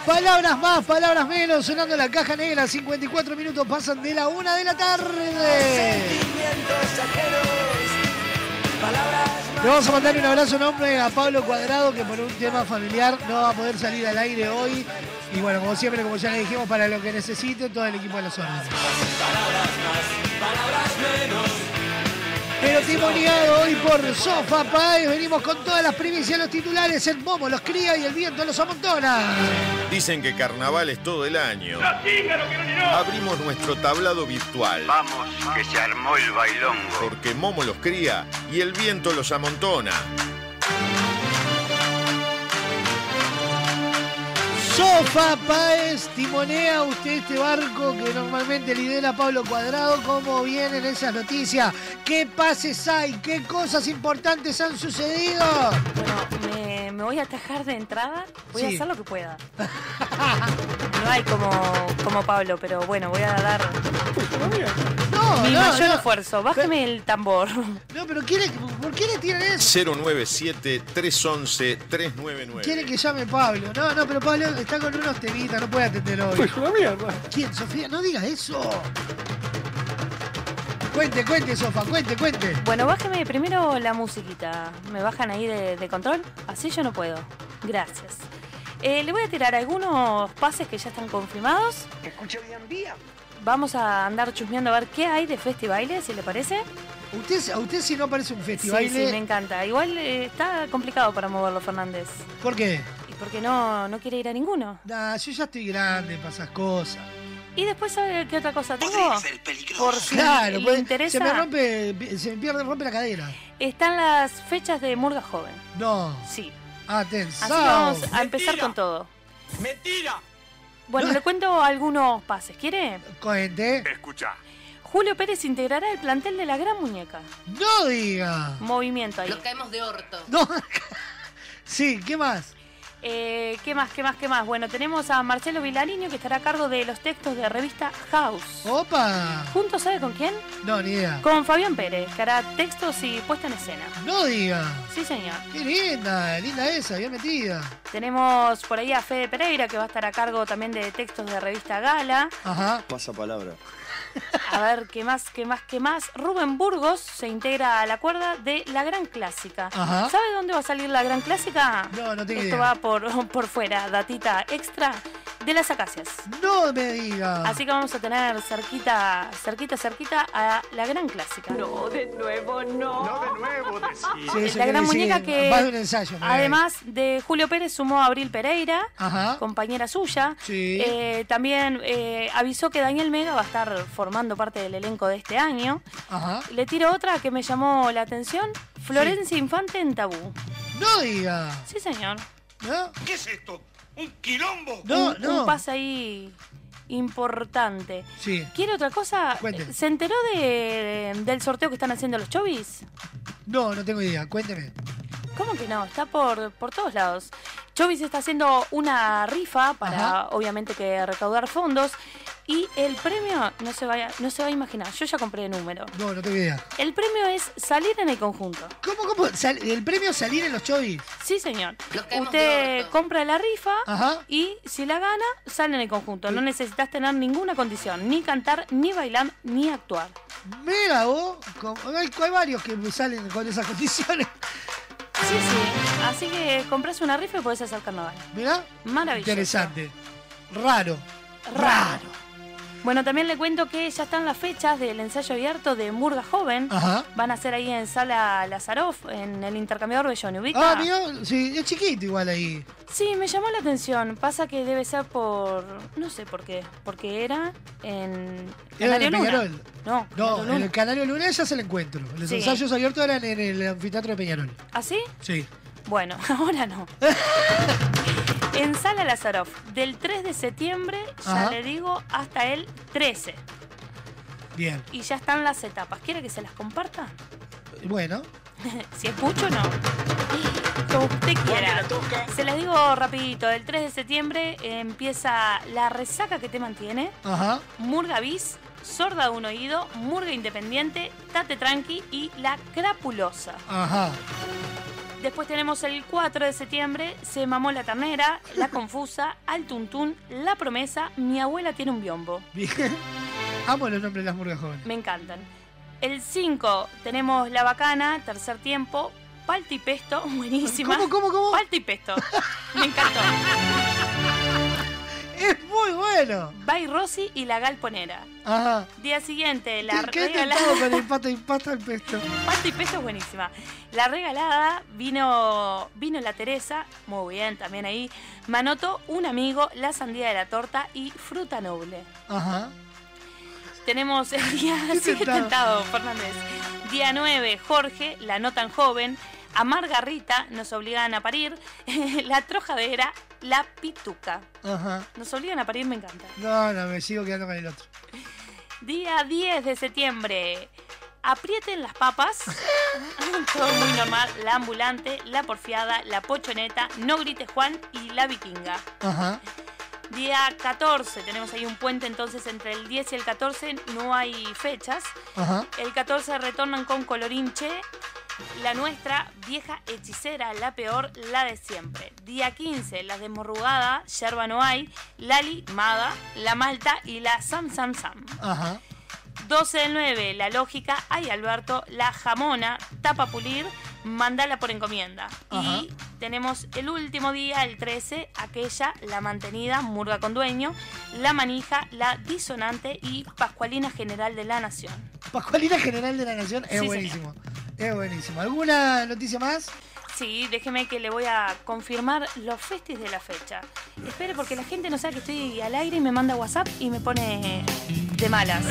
Palabras más, palabras menos, sonando la caja negra, 54 minutos pasan de la una de la tarde. Le vamos a mandar un abrazo enorme a Pablo Cuadrado, que por un tema familiar no va a poder salir al aire hoy. Y bueno, como siempre, como ya le dijimos, para lo que necesite, todo el equipo de los órdenes. Pero timoniado hoy por Sofa Paez, venimos con todas las primicias, los titulares, el momo los cría y el viento los amontona. Dicen que carnaval es todo el año. Abrimos nuestro tablado virtual. Vamos, que se armó el bailongo. Porque Momo los cría y el viento los amontona. Sofa Paez, timonea usted este barco que normalmente lidera Pablo Cuadrado. ¿Cómo vienen esas noticias? ¿Qué pases hay? ¿Qué cosas importantes han sucedido? Bueno, me, me voy a atajar de entrada. Voy a hacer lo que pueda. <laughs> No hay como, como Pablo, pero bueno, voy a dar No, mi no, mayor no. esfuerzo. Bájeme el tambor. No, pero quiere, ¿por qué le tiran eso? 097-311-399. Quiere que llame Pablo. No, no, pero Pablo está con unos temitas, no puede atender hoy. Pues una mierda. ¿Quién, Sofía? No diga eso. Cuente, cuente, Sofa, cuente, cuente. Bueno, bájeme primero la musiquita. ¿Me bajan ahí de, de control? Así yo no puedo. Gracias. Eh, le voy a tirar algunos pases que ya están confirmados. Escucha bien, bien. Vamos a andar chusmeando a ver qué hay de festivales, si le parece. Usted, a usted si no parece un festival. Sí, sí, me encanta. Igual eh, está complicado para moverlo, Fernández. ¿Por qué? ¿Y por qué no, no quiere ir a ninguno? Nah, yo ya estoy grande para esas cosas. Y después, ¿sabe qué otra cosa tengo? Por si Claro, le pues, interesa. se me rompe, se me pierde, rompe la cadera. Están las fechas de Murga Joven. No. Sí. Atención. Así vamos a empezar con todo. ¡Mentira! Bueno, le cuento algunos pases. ¿Quiere? Cuente. Escucha. Julio Pérez integrará el plantel de la Gran Muñeca. No diga. Movimiento ahí. caemos de orto. No. <laughs> sí, ¿qué más? Eh, ¿Qué más, qué más, qué más? Bueno, tenemos a Marcelo Vilariño que estará a cargo de los textos de revista House. Opa. ¿Juntos sabe con quién? No, ni idea. Con Fabián Pérez, que hará textos y puesta en escena. No diga. Sí, señor. Qué linda, linda esa, bien metida. Tenemos por ahí a Fede Pereira, que va a estar a cargo también de textos de revista Gala. Ajá. Pasa palabra. <laughs> A ver, ¿qué más, qué más, qué más? Rubén Burgos se integra a la cuerda de La Gran Clásica. Ajá. ¿Sabe dónde va a salir La Gran Clásica? No, no tengo Esto idea. va por, <laughs> por fuera, datita extra de las acacias. No me diga. Así que vamos a tener cerquita, cerquita, cerquita a La Gran Clásica. No, de nuevo no. No de nuevo, decía. Sí, la gran sí, muñeca que, Más de un ensayo. además de Julio Pérez, sumó a Abril Pereira, Ajá. compañera suya. Sí. Eh, también eh, avisó que Daniel Mega va a estar formando parte del elenco de este año. Ajá. Le tiro otra que me llamó la atención. Florencia Infante en Tabú. No diga. Sí, señor. ¿No? ¿Qué es esto? ¿Un quilombo? No, un, no. un pase ahí importante. Sí. ¿Quiere otra cosa? Cuente. ¿Se enteró de, del sorteo que están haciendo los chovis? No, no tengo idea. Cuénteme. ¿Cómo que no? Está por, por todos lados. Chovis está haciendo una rifa para, Ajá. obviamente, que recaudar fondos. Y el premio, no se, vaya, no se va a imaginar, yo ya compré el número. No, no tengo idea. El premio es salir en el conjunto. ¿Cómo, cómo? Sal- ¿El premio es salir en los chovis? Sí, señor. Usted compra la rifa y si la gana, sale en el conjunto. No necesitas tener ninguna condición, ni cantar, ni bailar, ni actuar. Mira vos, hay, hay varios que me salen con esas condiciones. Sí, sí. Así que compras una rifa y podés hacer carnaval. Mirá. Maravilloso. Interesante. Raro. Raro. Bueno, también le cuento que ya están las fechas del ensayo abierto de Murga Joven. Ajá. Van a ser ahí en Sala Lazaroff, en el intercambiador Belloni. ¿Ubica? Ah, mira, sí, es chiquito igual ahí. Sí, me llamó la atención. Pasa que debe ser por. No sé por qué. Porque era en. Era en el. Peñarol. No, No, en el Canario Luna ya es el encuentro. Los Sí. ensayos abiertos eran en el anfiteatro de Peñarol. ¿Ah, sí? Sí. Bueno, <laughs> ahora no. <laughs> en Sala Lazaroff, del 3 de septiembre, ya Ajá. le digo, hasta el 13. Bien. Y ya están las etapas. ¿Quiere que se las comparta? Bueno. <laughs> si es mucho o no. Como usted quiera. Se las digo rapidito. El 3 de septiembre empieza la resaca que te mantiene. Ajá. Murga bis, sorda de un oído, murga independiente, tate tranqui y la crapulosa. Ajá. Después tenemos el 4 de septiembre, se mamó la ternera, la confusa, al tuntún, la promesa, mi abuela tiene un biombo. Bien. Amo los nombres de las murgas jóvenes. Me encantan. El 5 tenemos la bacana, tercer tiempo, palta y pesto, <laughs> buenísima. ¿Cómo, cómo, cómo? Palta y pesto. Me encantó. <laughs> Es muy bueno. Bay Rossi y la galponera. Ajá. Día siguiente, la ¿Qué, qué regalada. tentado con el <laughs> pata y pata y pesto? Pasta y pesto es buenísima. La regalada vino, vino la Teresa, muy bien también ahí. Manoto, un amigo, la sandía de la torta y fruta noble. Ajá. Tenemos el día Qué <laughs> tentado. tentado, Fernández. Día 9, Jorge, la no tan joven. A Margarita nos obligan a parir. <laughs> la trojadera, la pituca. Ajá. Nos obligan a parir, me encanta. No, no, me sigo quedando con el otro. Día 10 de septiembre. Aprieten las papas. <laughs> Todo muy normal. La ambulante, la porfiada, la pochoneta, no grite Juan y la vikinga. Ajá. Día 14, tenemos ahí un puente entonces entre el 10 y el 14, no hay fechas. Ajá. El 14 retornan con Colorín Che, la nuestra, vieja hechicera, la peor, la de siempre. Día 15, las de Morrugada, Yerba no hay, Lali, Mada, la Malta y la Sam Sam Sam. Ajá. 12 del 9, la lógica, ay Alberto, la jamona, tapa pulir, mandala por encomienda. Ajá. Y tenemos el último día, el 13, aquella, la mantenida, murga con dueño, la manija, la disonante y pascualina general de la nación. Pascualina General de la Nación es Sí, buenísimo. Es buenísimo. ¿Alguna noticia más? Sí, déjeme que le voy a confirmar los festis de la fecha. Espere porque la gente no sabe que estoy al aire y me manda WhatsApp y me pone de malas.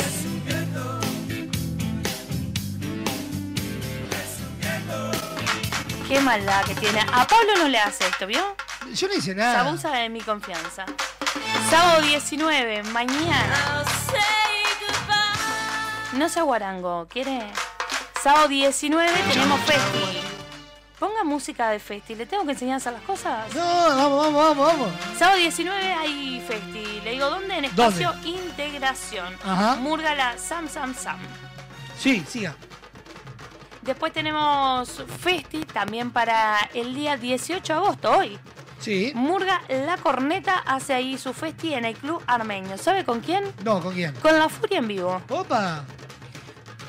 Qué maldad que tiene. A Pablo no le hace esto, ¿vio? Yo no hice Se nada. abusa de mi confianza. Sábado 19, mañana. No sea guarango, ¿quiere? Sábado 19 tenemos festi. Ponga música de festi. ¿Le tengo que enseñar a hacer las cosas? No, vamos, vamos, vamos, vamos. Sábado 19 hay festi. Le digo, ¿dónde? En espacio Integración. Ajá. Murgala Sam Sam Sam. Sí, siga. Después tenemos festi también para el día 18 de agosto, hoy. Sí. Murga La Corneta hace ahí su festi en el Club Armenio. ¿Sabe con quién? No, ¿con quién? Con La Furia en vivo. Opa.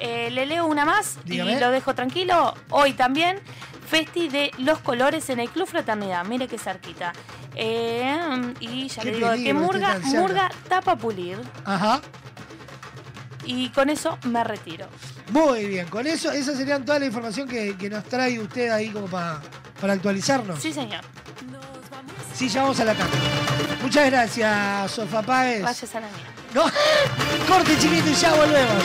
Eh, le leo una más Dígame. y lo dejo tranquilo. Hoy también, Festi de Los Colores en el Club Fraternidad. Mire qué cerquita. Eh, y ya le digo peligro, Murga. Murga tapa pulir. Ajá. Y con eso me retiro. Muy bien. Con eso, esa sería toda la información que, que nos trae usted ahí como para, para actualizarnos. Sí, señor. Sí, ya vamos a la tarde. Muchas gracias, Sofa Páez. Vayas a la mía. No. <laughs> Corte chiquito y ya volvemos.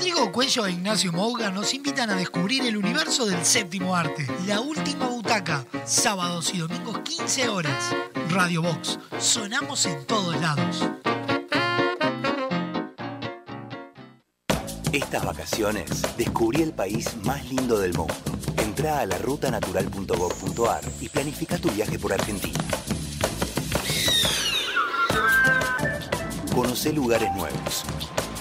Rodrigo Cuello e Ignacio Mouga nos invitan a descubrir el universo del séptimo arte. La última butaca, sábados y domingos 15 horas. Radio Box, sonamos en todos lados. Estas vacaciones descubrí el país más lindo del mundo. Entra a la rutanatural.gov.ar y planifica tu viaje por Argentina. Conoce lugares nuevos.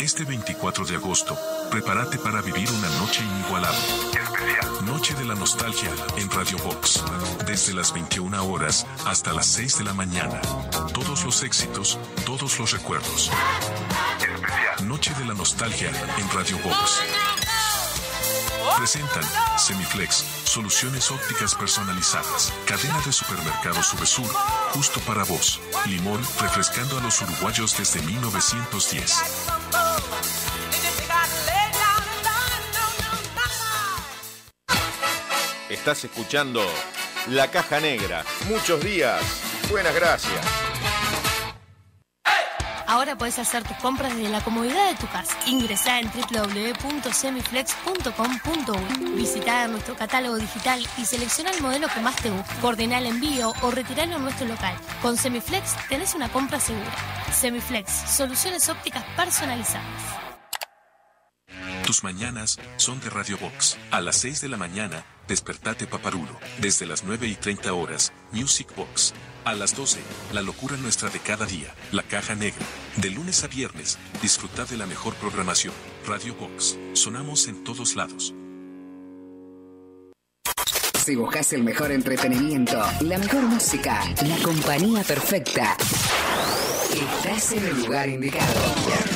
Este 24 de agosto, prepárate para vivir una noche inigualable. Noche de la nostalgia en Radio Box. Desde las 21 horas hasta las 6 de la mañana. Todos los éxitos, todos los recuerdos. Noche de la nostalgia en Radio Box. Presentan Semiflex, soluciones ópticas personalizadas. Cadena de supermercados Subesur, justo para vos. Limón, refrescando a los uruguayos desde 1910. Estás escuchando La Caja Negra. Muchos días. Buenas gracias. Ahora puedes hacer tus compras desde la comodidad de tu casa. Ingresá en www.semiflex.com.uy. Visita nuestro catálogo digital y selecciona el modelo que más te guste. Coordina el envío o retiralo en nuestro local. Con Semiflex tenés una compra segura. Semiflex, soluciones ópticas personalizadas. Tus mañanas son de Radio Box. A las 6 de la mañana, despertate paparulo. Desde las 9 y 30 horas, Music Box. A las 12, la locura nuestra de cada día, la caja negra. De lunes a viernes, disfruta de la mejor programación. Radio Box. Sonamos en todos lados. Si buscas el mejor entretenimiento, la mejor música, la compañía perfecta, estás en el lugar indicado.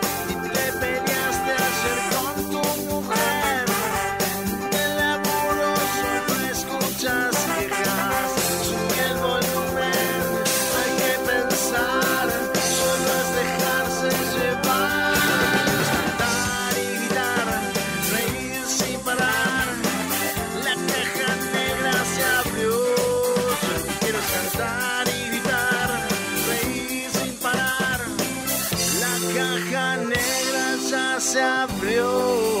caja negra ya se abrió.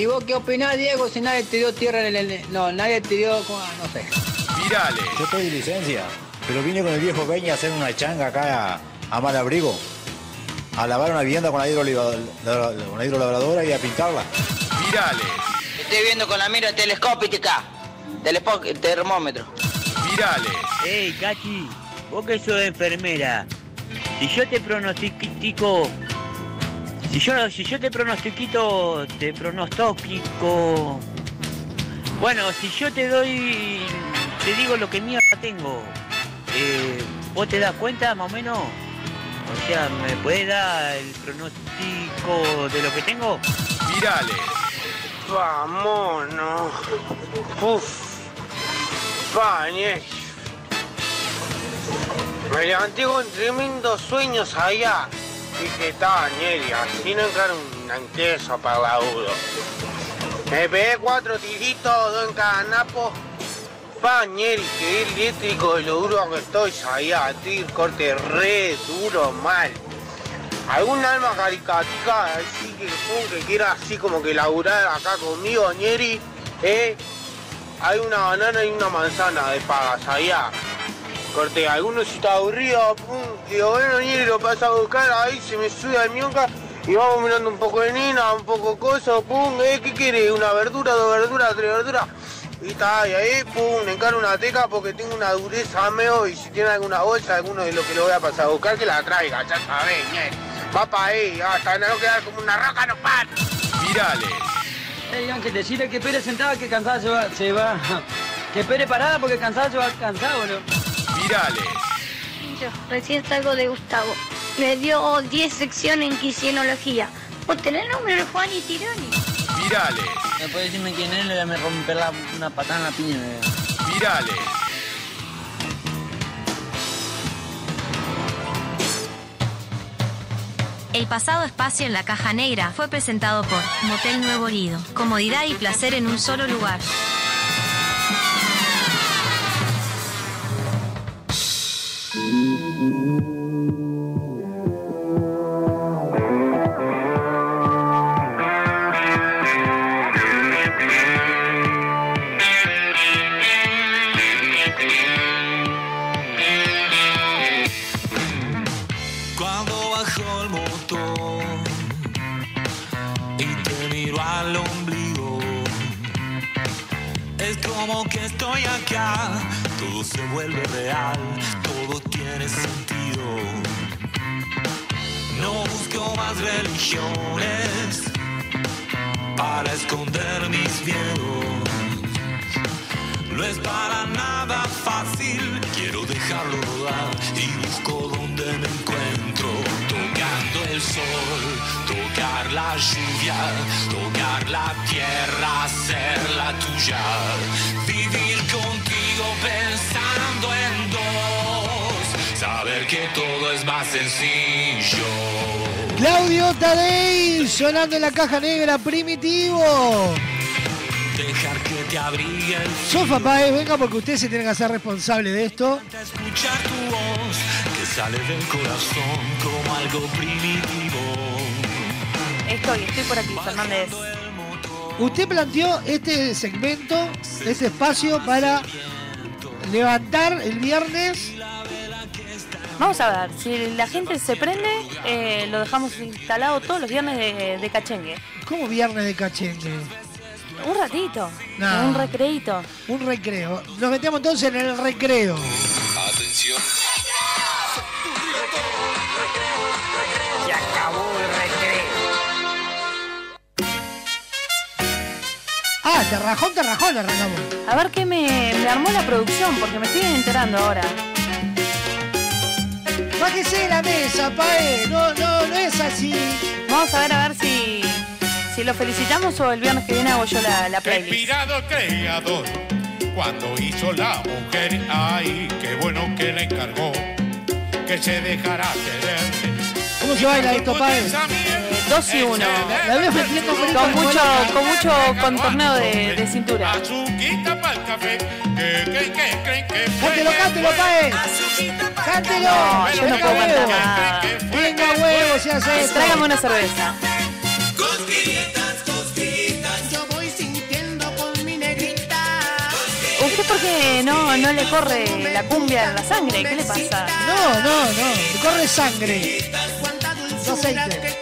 ¿Y vos qué opinás, Diego, si nadie te dio tierra en el... No, nadie te dio... ¿cómo? No sé. Virales. Yo estoy de licencia, pero vine con el viejo Peña a hacer una changa acá a, a Malabrigo. A lavar una vivienda con la, la hidrolabradora y a pintarla. Virales. Estoy viendo con la mira telescópica. Telespo termómetro. Virales. Ey, Cachi, vos que sos enfermera, si yo te pronostico, si yo, si yo te pronostiquito, te pronostico, bueno, si yo te doy, te digo lo que mierda tengo, eh, ¿vos te das cuenta más o menos? O sea, ¿me puede dar el pronóstico de lo que tengo? Virales. Vámonos. Uf. Bañé. Me levanté con tremendos sueños allá. Está, Ñeri, así no encara un anqueso para. Me pegué cuatro tiritos, dos en cada napo. Pa, Ñeri, que eléctrico de lo duro que estoy allá. Estoy corte re duro, mal. ¿Algún alma caricatica así que, que quiera así como que laburar acá conmigo, Ñeri? ¿Eh? Hay una banana y una manzana de pagas allá. Corte, alguno si está aburrido, pum, digo, bueno, Ñeri, lo pasa a buscar, ahí se me sube al mionca y vamos mirando un poco de nina, un poco coso, pum, ¿eh? ¿Qué quiere? ¿Una verdura, dos verduras, tres verduras? Y está, y ahí, pum, le encaro una teca porque tengo una dureza meo y si tiene alguna bolsa, alguno de lo que lo voy a pasar a buscar, que la traiga, ya sabés, Ñeri. Va para ahí, hasta no quedar como una roca, no para. Virales. Ey, Ángel, decirle que Pérez sentada que cansada se va, se va. <laughs> Que Pérez parada porque cansada se va cansado, boludo. Virales. Yo recién salgo de Gustavo. Me dio 10 secciones en quisienología. ¿Vos tenés el número de Juan y Tironi? Virales. ¿Me puede decirme quién es? Le voy a romper la- una patada en la piña. Virales. El pasado espacio en la caja negra fue presentado por Motel Nuevo Lido. Comodidad y placer en un solo lugar. Más religiones para esconder mis miedos. No es para nada fácil, quiero dejarlo rodar y busco donde me encuentro. Tocando el sol, tocar la lluvia, tocar la tierra, hacerla tuya. Vivir contigo pensando en dos, saber que todo es más sencillo. Claudio Tadei sonando en la caja negra primitivo. Dejar que te abrigue el Sofa Paez, venga porque usted se tiene que hacer responsable de esto. escuchar tu voz que sale del corazón como algo primitivo. Estoy, estoy por aquí, Fernández. Usted planteó este segmento, este espacio para levantar el viernes. Vamos a ver, si la gente se prende, eh, lo dejamos instalado todos los viernes de, de cachengue. ¿Cómo viernes de cachengue? Un ratito, No. un recreito. Un recreo. Nos metemos entonces en el recreo. Atención. Se acabó el recreo. Ah, terrajón, terrajón arrancamos. A ver qué me, me armó la producción, porque me estoy enterando ahora. Bájese de la mesa, Pae. No, no, no es así. Vamos a ver a ver si, si lo felicitamos o el viernes que viene hago yo la, la playlist. Inspirado creador, cuando hizo la mujer, ay, qué bueno que le encargó, que se dejara querer. ¿Cómo se baila esto, Pae? Eh, dos y uno. La veo metiendo con Con mucho, con mucho contorneo de, de cintura. Cántelo, cántelo, Pae. Cántelo. No, yo no puedo cantar huevo. nada. Venga, huevo, se hace esto. Tráigame una cerveza. Cosquillitas, cosquillitas, yo voy sintiendo con mi negrita. ¿Usted por qué no, no le corre la cumbia en la sangre? ¿Qué le pasa? No, no, no. Corre sangre. No aceite.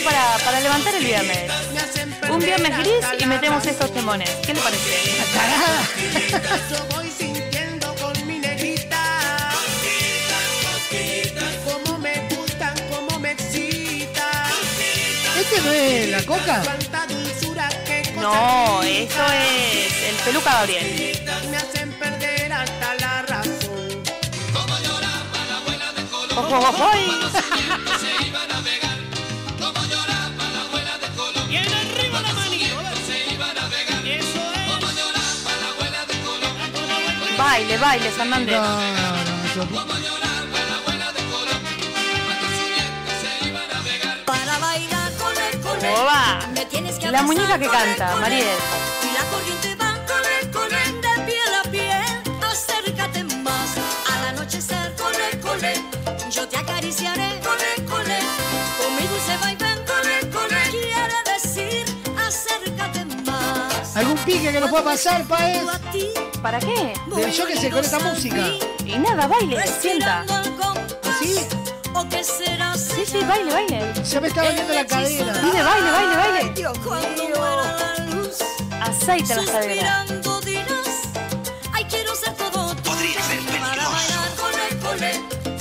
Para, para levantar el viernes. Un viernes gris y metemos estos temones. ¿Qué le parece? ¿Este no es la coca? No, eso es el peluca Gabriel. Razón. ¡Ojo, ojo! Baile, baile, Fernández. No, no, no. Para bailar con el con el, Oba. me tienes que La muñeca que canta. Mariel. Y la corriente va con el, con el, de piel a piel. Acércate más al anochecer con el, con el. Yo te acariciaré con el, con mi dulce vaivén con el, con el. Quiere decir, acércate más. ¿Algún pique que nos pueda pasar, Paez? ¿Para qué? De- Yo que sé, con esta música. Y nada, baile, sienta. compás. ¿Sí? ¿O qué será? Sí, sí, baile, baile. Se me está doliendo la cadera. Dile, baile, baile, baile. Dios Cuando muera la luz. Aceite en la cadera. Suspirando dirás, ay quiero ser todo. Podría cole,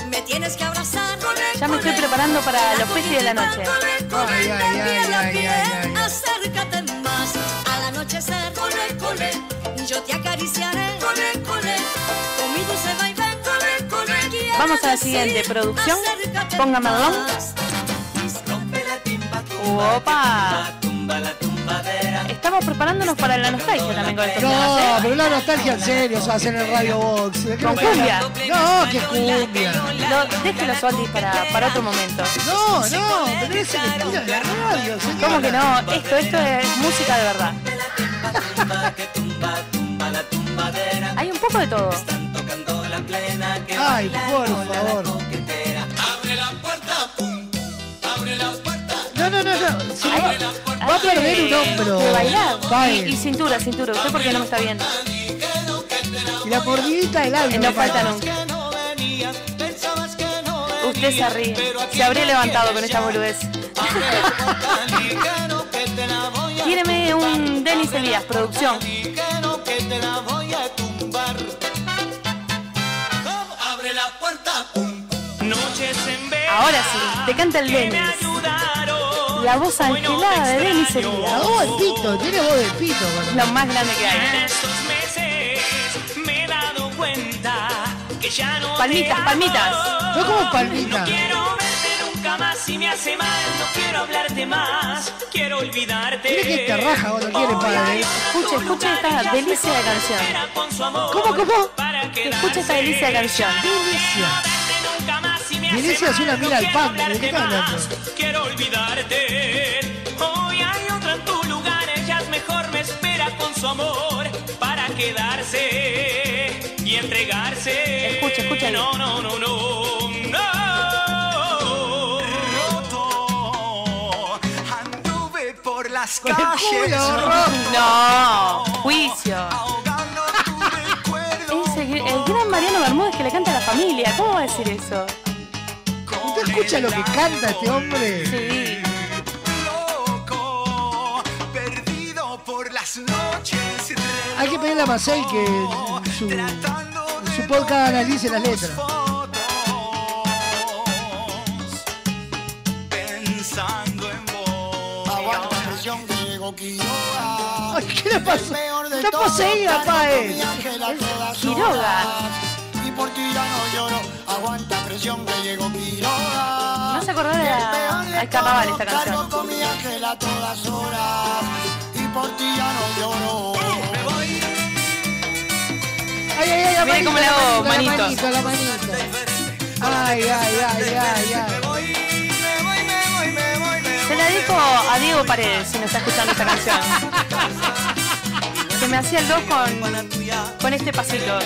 me tienes que abrazar Ya me estoy preparando para los festis de la noche. Ay, ay, ay, ay, ay, ay, ay. Acércate más al anochecer con el cole, yo te acariciaré con el cole, con mi dulce vaivén cole. Quiere Vamos a la siguiente producción. algodón. más. Opa. Estamos preparándonos para la nostalgia también con estos temas, No, ¿eh? pero la nostalgia en serio se va a hacer en el Radio Box. ¿De qué Con me cumbia. No, que cumbia. Lo, déjelo Soldi para, para otro momento. No, no, pero es el estilo de la radio, señora. ¿Cómo que no? Esto, esto es música de verdad. Poco de todo. Ay, por favor. No, no, no, no. Si va, va a perder un hombro. De bailar. Y, y cintura, cintura. ¿Usted por qué no me está viendo? Y la mordidita del alma. Eh, No falta nunca. Usted se ríe. Se habría levantado con esta boludez. <laughs> Tíreme un Denis Elías, producción. Ahora sí, te canta el Denis. La voz angelada de Denis La Elías. voz de pito, tiene voz de pito. Lo más grande que hay. Palmitas, palmitas. No como palmita. No quiero verte nunca más si me hace mal. No quiero hablarte más. Quiero olvidarte. Mira que te raja cuando quiere, padre. Escuche, escuche esta delicia de canción. ¿Cómo, cómo? Escuche esta delicia de canción. Nunca Delicia es una mira al pan. quiero ¿De qué hablarte estás hablando? Quiero olvidarte. Hoy hay otra en tu lugar. Ella es mejor, me espera con su amor para quedarse y entregarse. Escucha, escucha. No, no, no, no. No. Anduve por las Con calles. No, juicio. El, el gran Mariano Bermúdez que le canta a la familia. ¿Cómo va a decir eso? escucha lo que canta este hombre. Hay que pedirle a Macei que su, su podcast analice las letras. Ay, ¿Qué le pasó? Está poseída, Quiroga por ti ya no lloro. Aguanta presión que llegó Quiroga. No se acordaba de la- al carnaval esta canción. Cargo con mi ángel a todas horas. Y por ti ya no lloro. Me voy. Ay, ay, ay, la manito, cómo le la hago manito, la manito. la manito. Ay, ay, ay, ay, ay. Se la dedico a Diego Paredes si no está escuchando esta canción. <laughs> Que me hacía el dos con, con este pasito.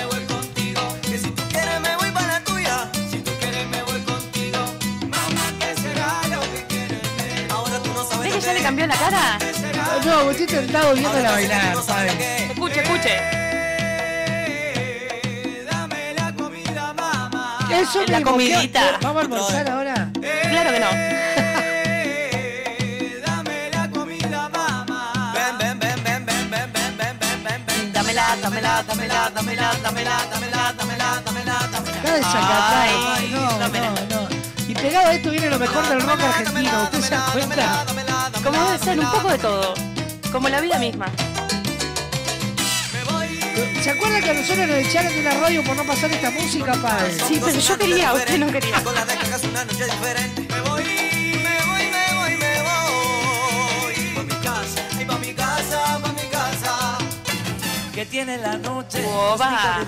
cambió la cara? No, Bochito está volviéndola a bailar, ¿saben? Escuche, escuche. Eso en la comidita. ¿Vamos a almorzar ahora? Claro que no. dámela, dámela, dámela, dámela, dámela, dámela, dámela, dámela. Ay, no, no, no. Y pegado a esto viene lo mejor del rock argentino. ¿Usted se da cuenta? Como debe ser, un poco de todo. Como la vida misma. ¿Se acuerda que a nosotros nos echaron de la radio por no pasar esta música, padre? Sí, pero yo quería, usted no quería. Con una noche diferente. Me voy, me voy, me voy, me voy. Pa' mi casa, ay, pa' mi casa, pa' mi casa. Que tiene la noche. Boba.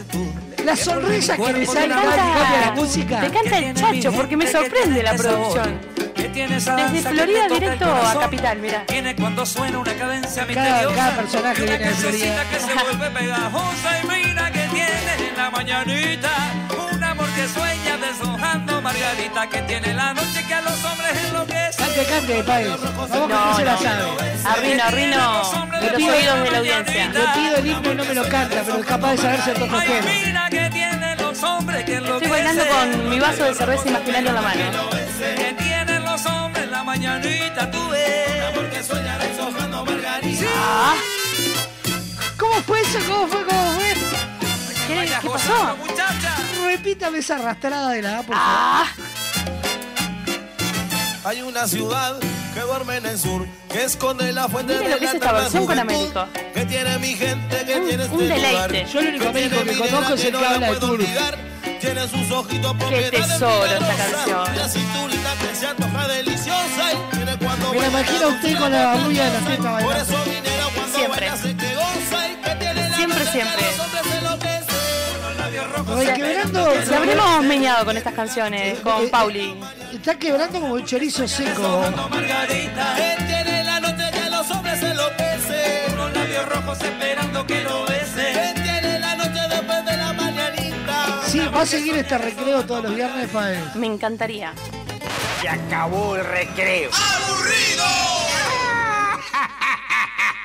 Las sonrisas que le cambia la música. me canta el chacho porque me sorprende la producción. Desde Florida directo a Capital, mira. Tiene cuando suena una cadencia Cada, cada personaje viene de Florida. que se vuelve pegajosa y mira que tiene en la mañanita un amor que sueña deshojando margarita que tiene la noche que a los hombres enloquece. Cante, cante, padre. Vamos que No, usted se la no. sabe. Arruino, arruino Le los pido- oídos de la audiencia. Le pido el himno y no me lo canta, pero es capaz de saberse temas. mira que tienen los hombres que Estoy bailando con mi vaso de cerveza imaginario en la mano. Que tienen los hombres en la mañanita, tú ves. Un amor que sueña deshojando margarita. Ah, ¿Cómo fue eso? ¿Cómo fue? ¿Cómo fue? ¿Qué, qué pasó? Repítame esa arrastrada de la A, por favor. Ah, Hay una ciudad que duerme en el sur, que esconde la fuente de lo que la es esta versión con Américo. Que tiene mi gente, que tiene este un lugar. deleite. Yo el único Américo que mi conozco es el no que la habla de puedo Turbo. olvidar. Tiene sus ojitos Qué tesoro esta canción. La cinturita que se antoja deliciosa y tiene cuando Me la imagino a usted con la rubia de la fiesta Por bailando. eso dinero cuando Siempre. baila se Ay, quebrando. Habremos meñado con estas canciones, eh, con eh, eh, Pauli. Está quebrando como el chorizo seco. Sí, va a seguir este recreo todos los viernes, Fael. Me encantaría. Se acabó el recreo. ¡Aburrido! <laughs>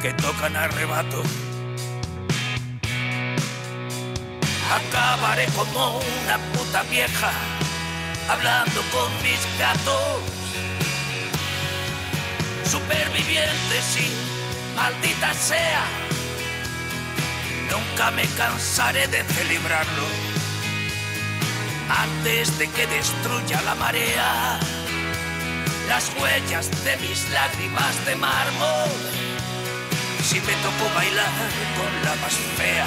que tocan arrebato. Acabaré como una puta vieja hablando con mis gatos. Superviviente, sí, maldita sea. Nunca me cansaré de celebrarlo antes de que destruya la marea las huellas de mis lágrimas de mármol. Si me tocó bailar con la más fea,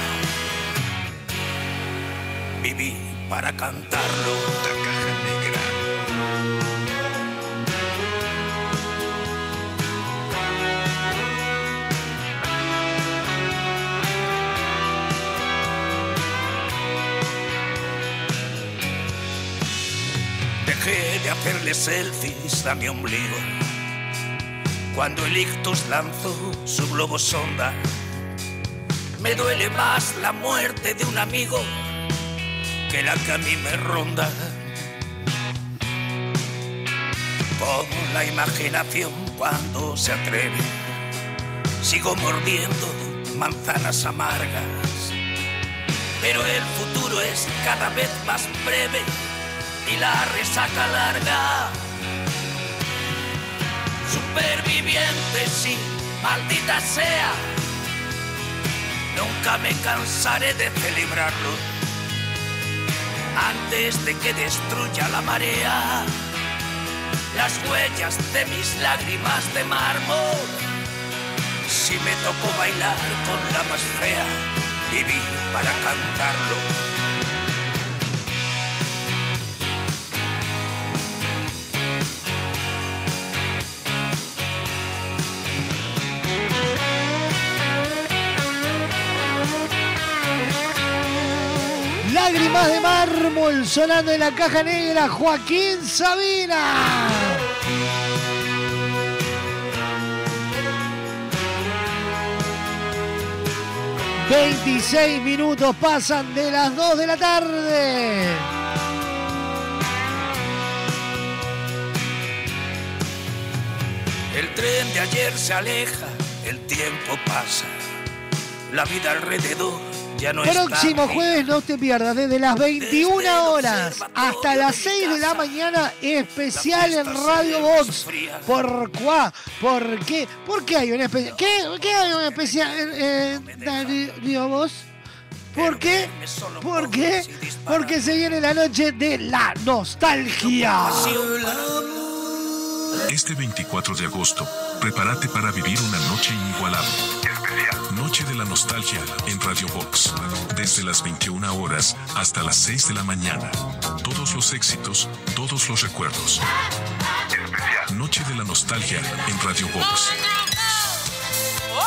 viví para cantarlo. La caja negra. Dejé de hacerle selfies a mi ombligo cuando el ictus lanzó su globo sonda. Me duele más la muerte de un amigo que la que a mí me ronda. Con la imaginación cuando se atreve, sigo mordiendo manzanas amargas. Pero el futuro es cada vez más breve y la resaca larga. Superviviente, sí, maldita sea. Nunca me cansaré de celebrarlo antes de que destruya la marea las huellas de mis lágrimas de mármol. Si me tocó bailar con la más fea, viví para cantarlo. Lágrimas de mármol sonando en la caja negra, Joaquín Sabina. ...26 minutos pasan de las 2 de la tarde. El tren de ayer se aleja, el tiempo pasa, la vida alrededor ya no Próximo está. jueves no te pierdas, desde las 21 horas hasta las 6 de la mañana, especial en Radio Box. ¿Por cuá? ¿Por qué? ¿Por qué hay un especial? ¿Qué, qué hay un especial en en Radio Box? ¿Por qué? ¿Por qué? Porque se viene la noche de la nostalgia. Este 24 de agosto, prepárate para vivir una noche inigualable. Noche de la nostalgia en Radio Box. Desde las 21 horas hasta las 6 de la mañana. Todos los éxitos, todos los recuerdos. Noche de la nostalgia en Radio Box.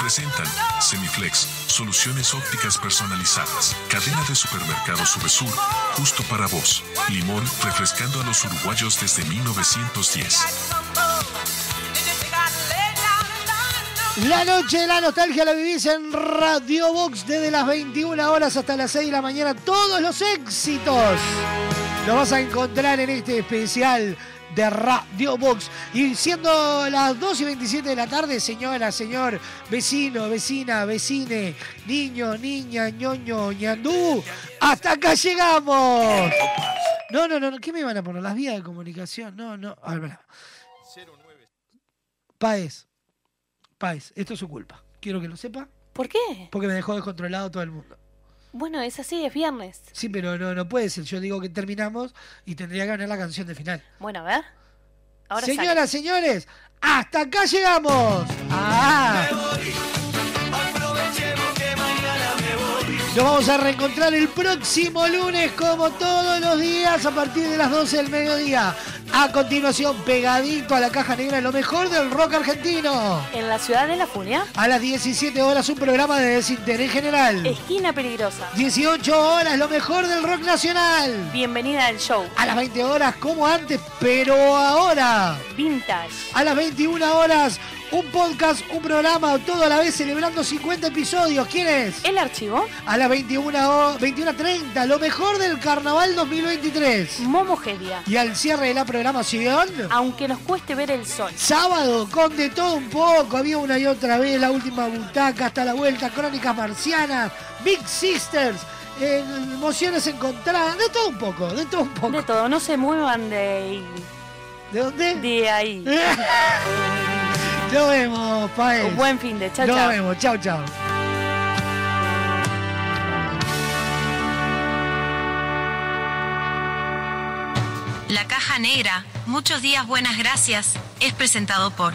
Presentan Semiflex, soluciones ópticas personalizadas. Cadena de supermercados Subesur, justo para vos. Limón, refrescando a los uruguayos desde 1910. La noche de la nostalgia la vivís en Radio Box desde las 21 horas hasta las 6 de la mañana. Todos los éxitos los vas a encontrar en este especial de Radio Box. Y siendo las 2 y 27 de la tarde, señora, señor, vecino, vecina, vecine, niño, niña, ñoño, ñandú, hasta acá llegamos. No, no, no, ¿qué me van a poner? Las vías de comunicación. No, no. A ver, pará. Paez. Paez, esto es su culpa. Quiero que lo sepa. ¿Por qué? Porque me dejó descontrolado todo el mundo. Bueno, es así, es viernes. Sí, pero no, no puede ser. Yo digo que terminamos y tendría que ganar la canción de final. Bueno, a ver. Ahora Señoras, señores, hasta acá llegamos. Ah. Nos vamos a reencontrar el próximo lunes, como todos los días, a partir de las 12 del mediodía. A continuación, pegadito a la caja negra, lo mejor del rock argentino. En la ciudad de La Furia. A las 17 horas, un programa de desinterés general. Esquina peligrosa. 18 horas, lo mejor del rock nacional. Bienvenida al show. A las 20 horas, como antes, pero ahora. Vintage. A las 21 horas, un podcast, un programa, todo a la vez celebrando 50 episodios. ¿Quién es? El archivo. A las 21 o- 21.30, lo mejor del carnaval 2023. Momo Gedia. Y al cierre de la programación. Aunque nos cueste ver el sol. Sábado, con de todo un poco, había una y otra vez, la última butaca, hasta la vuelta, crónicas marcianas, Big Sisters, eh, emociones encontradas, de todo un poco, de todo un poco. De todo, no se muevan de ahí. ¿De dónde? De ahí. <laughs> Nos vemos, Paez. Un buen fin de chao, Nos chao. vemos, chao, chao. La caja negra, muchos días buenas gracias, es presentado por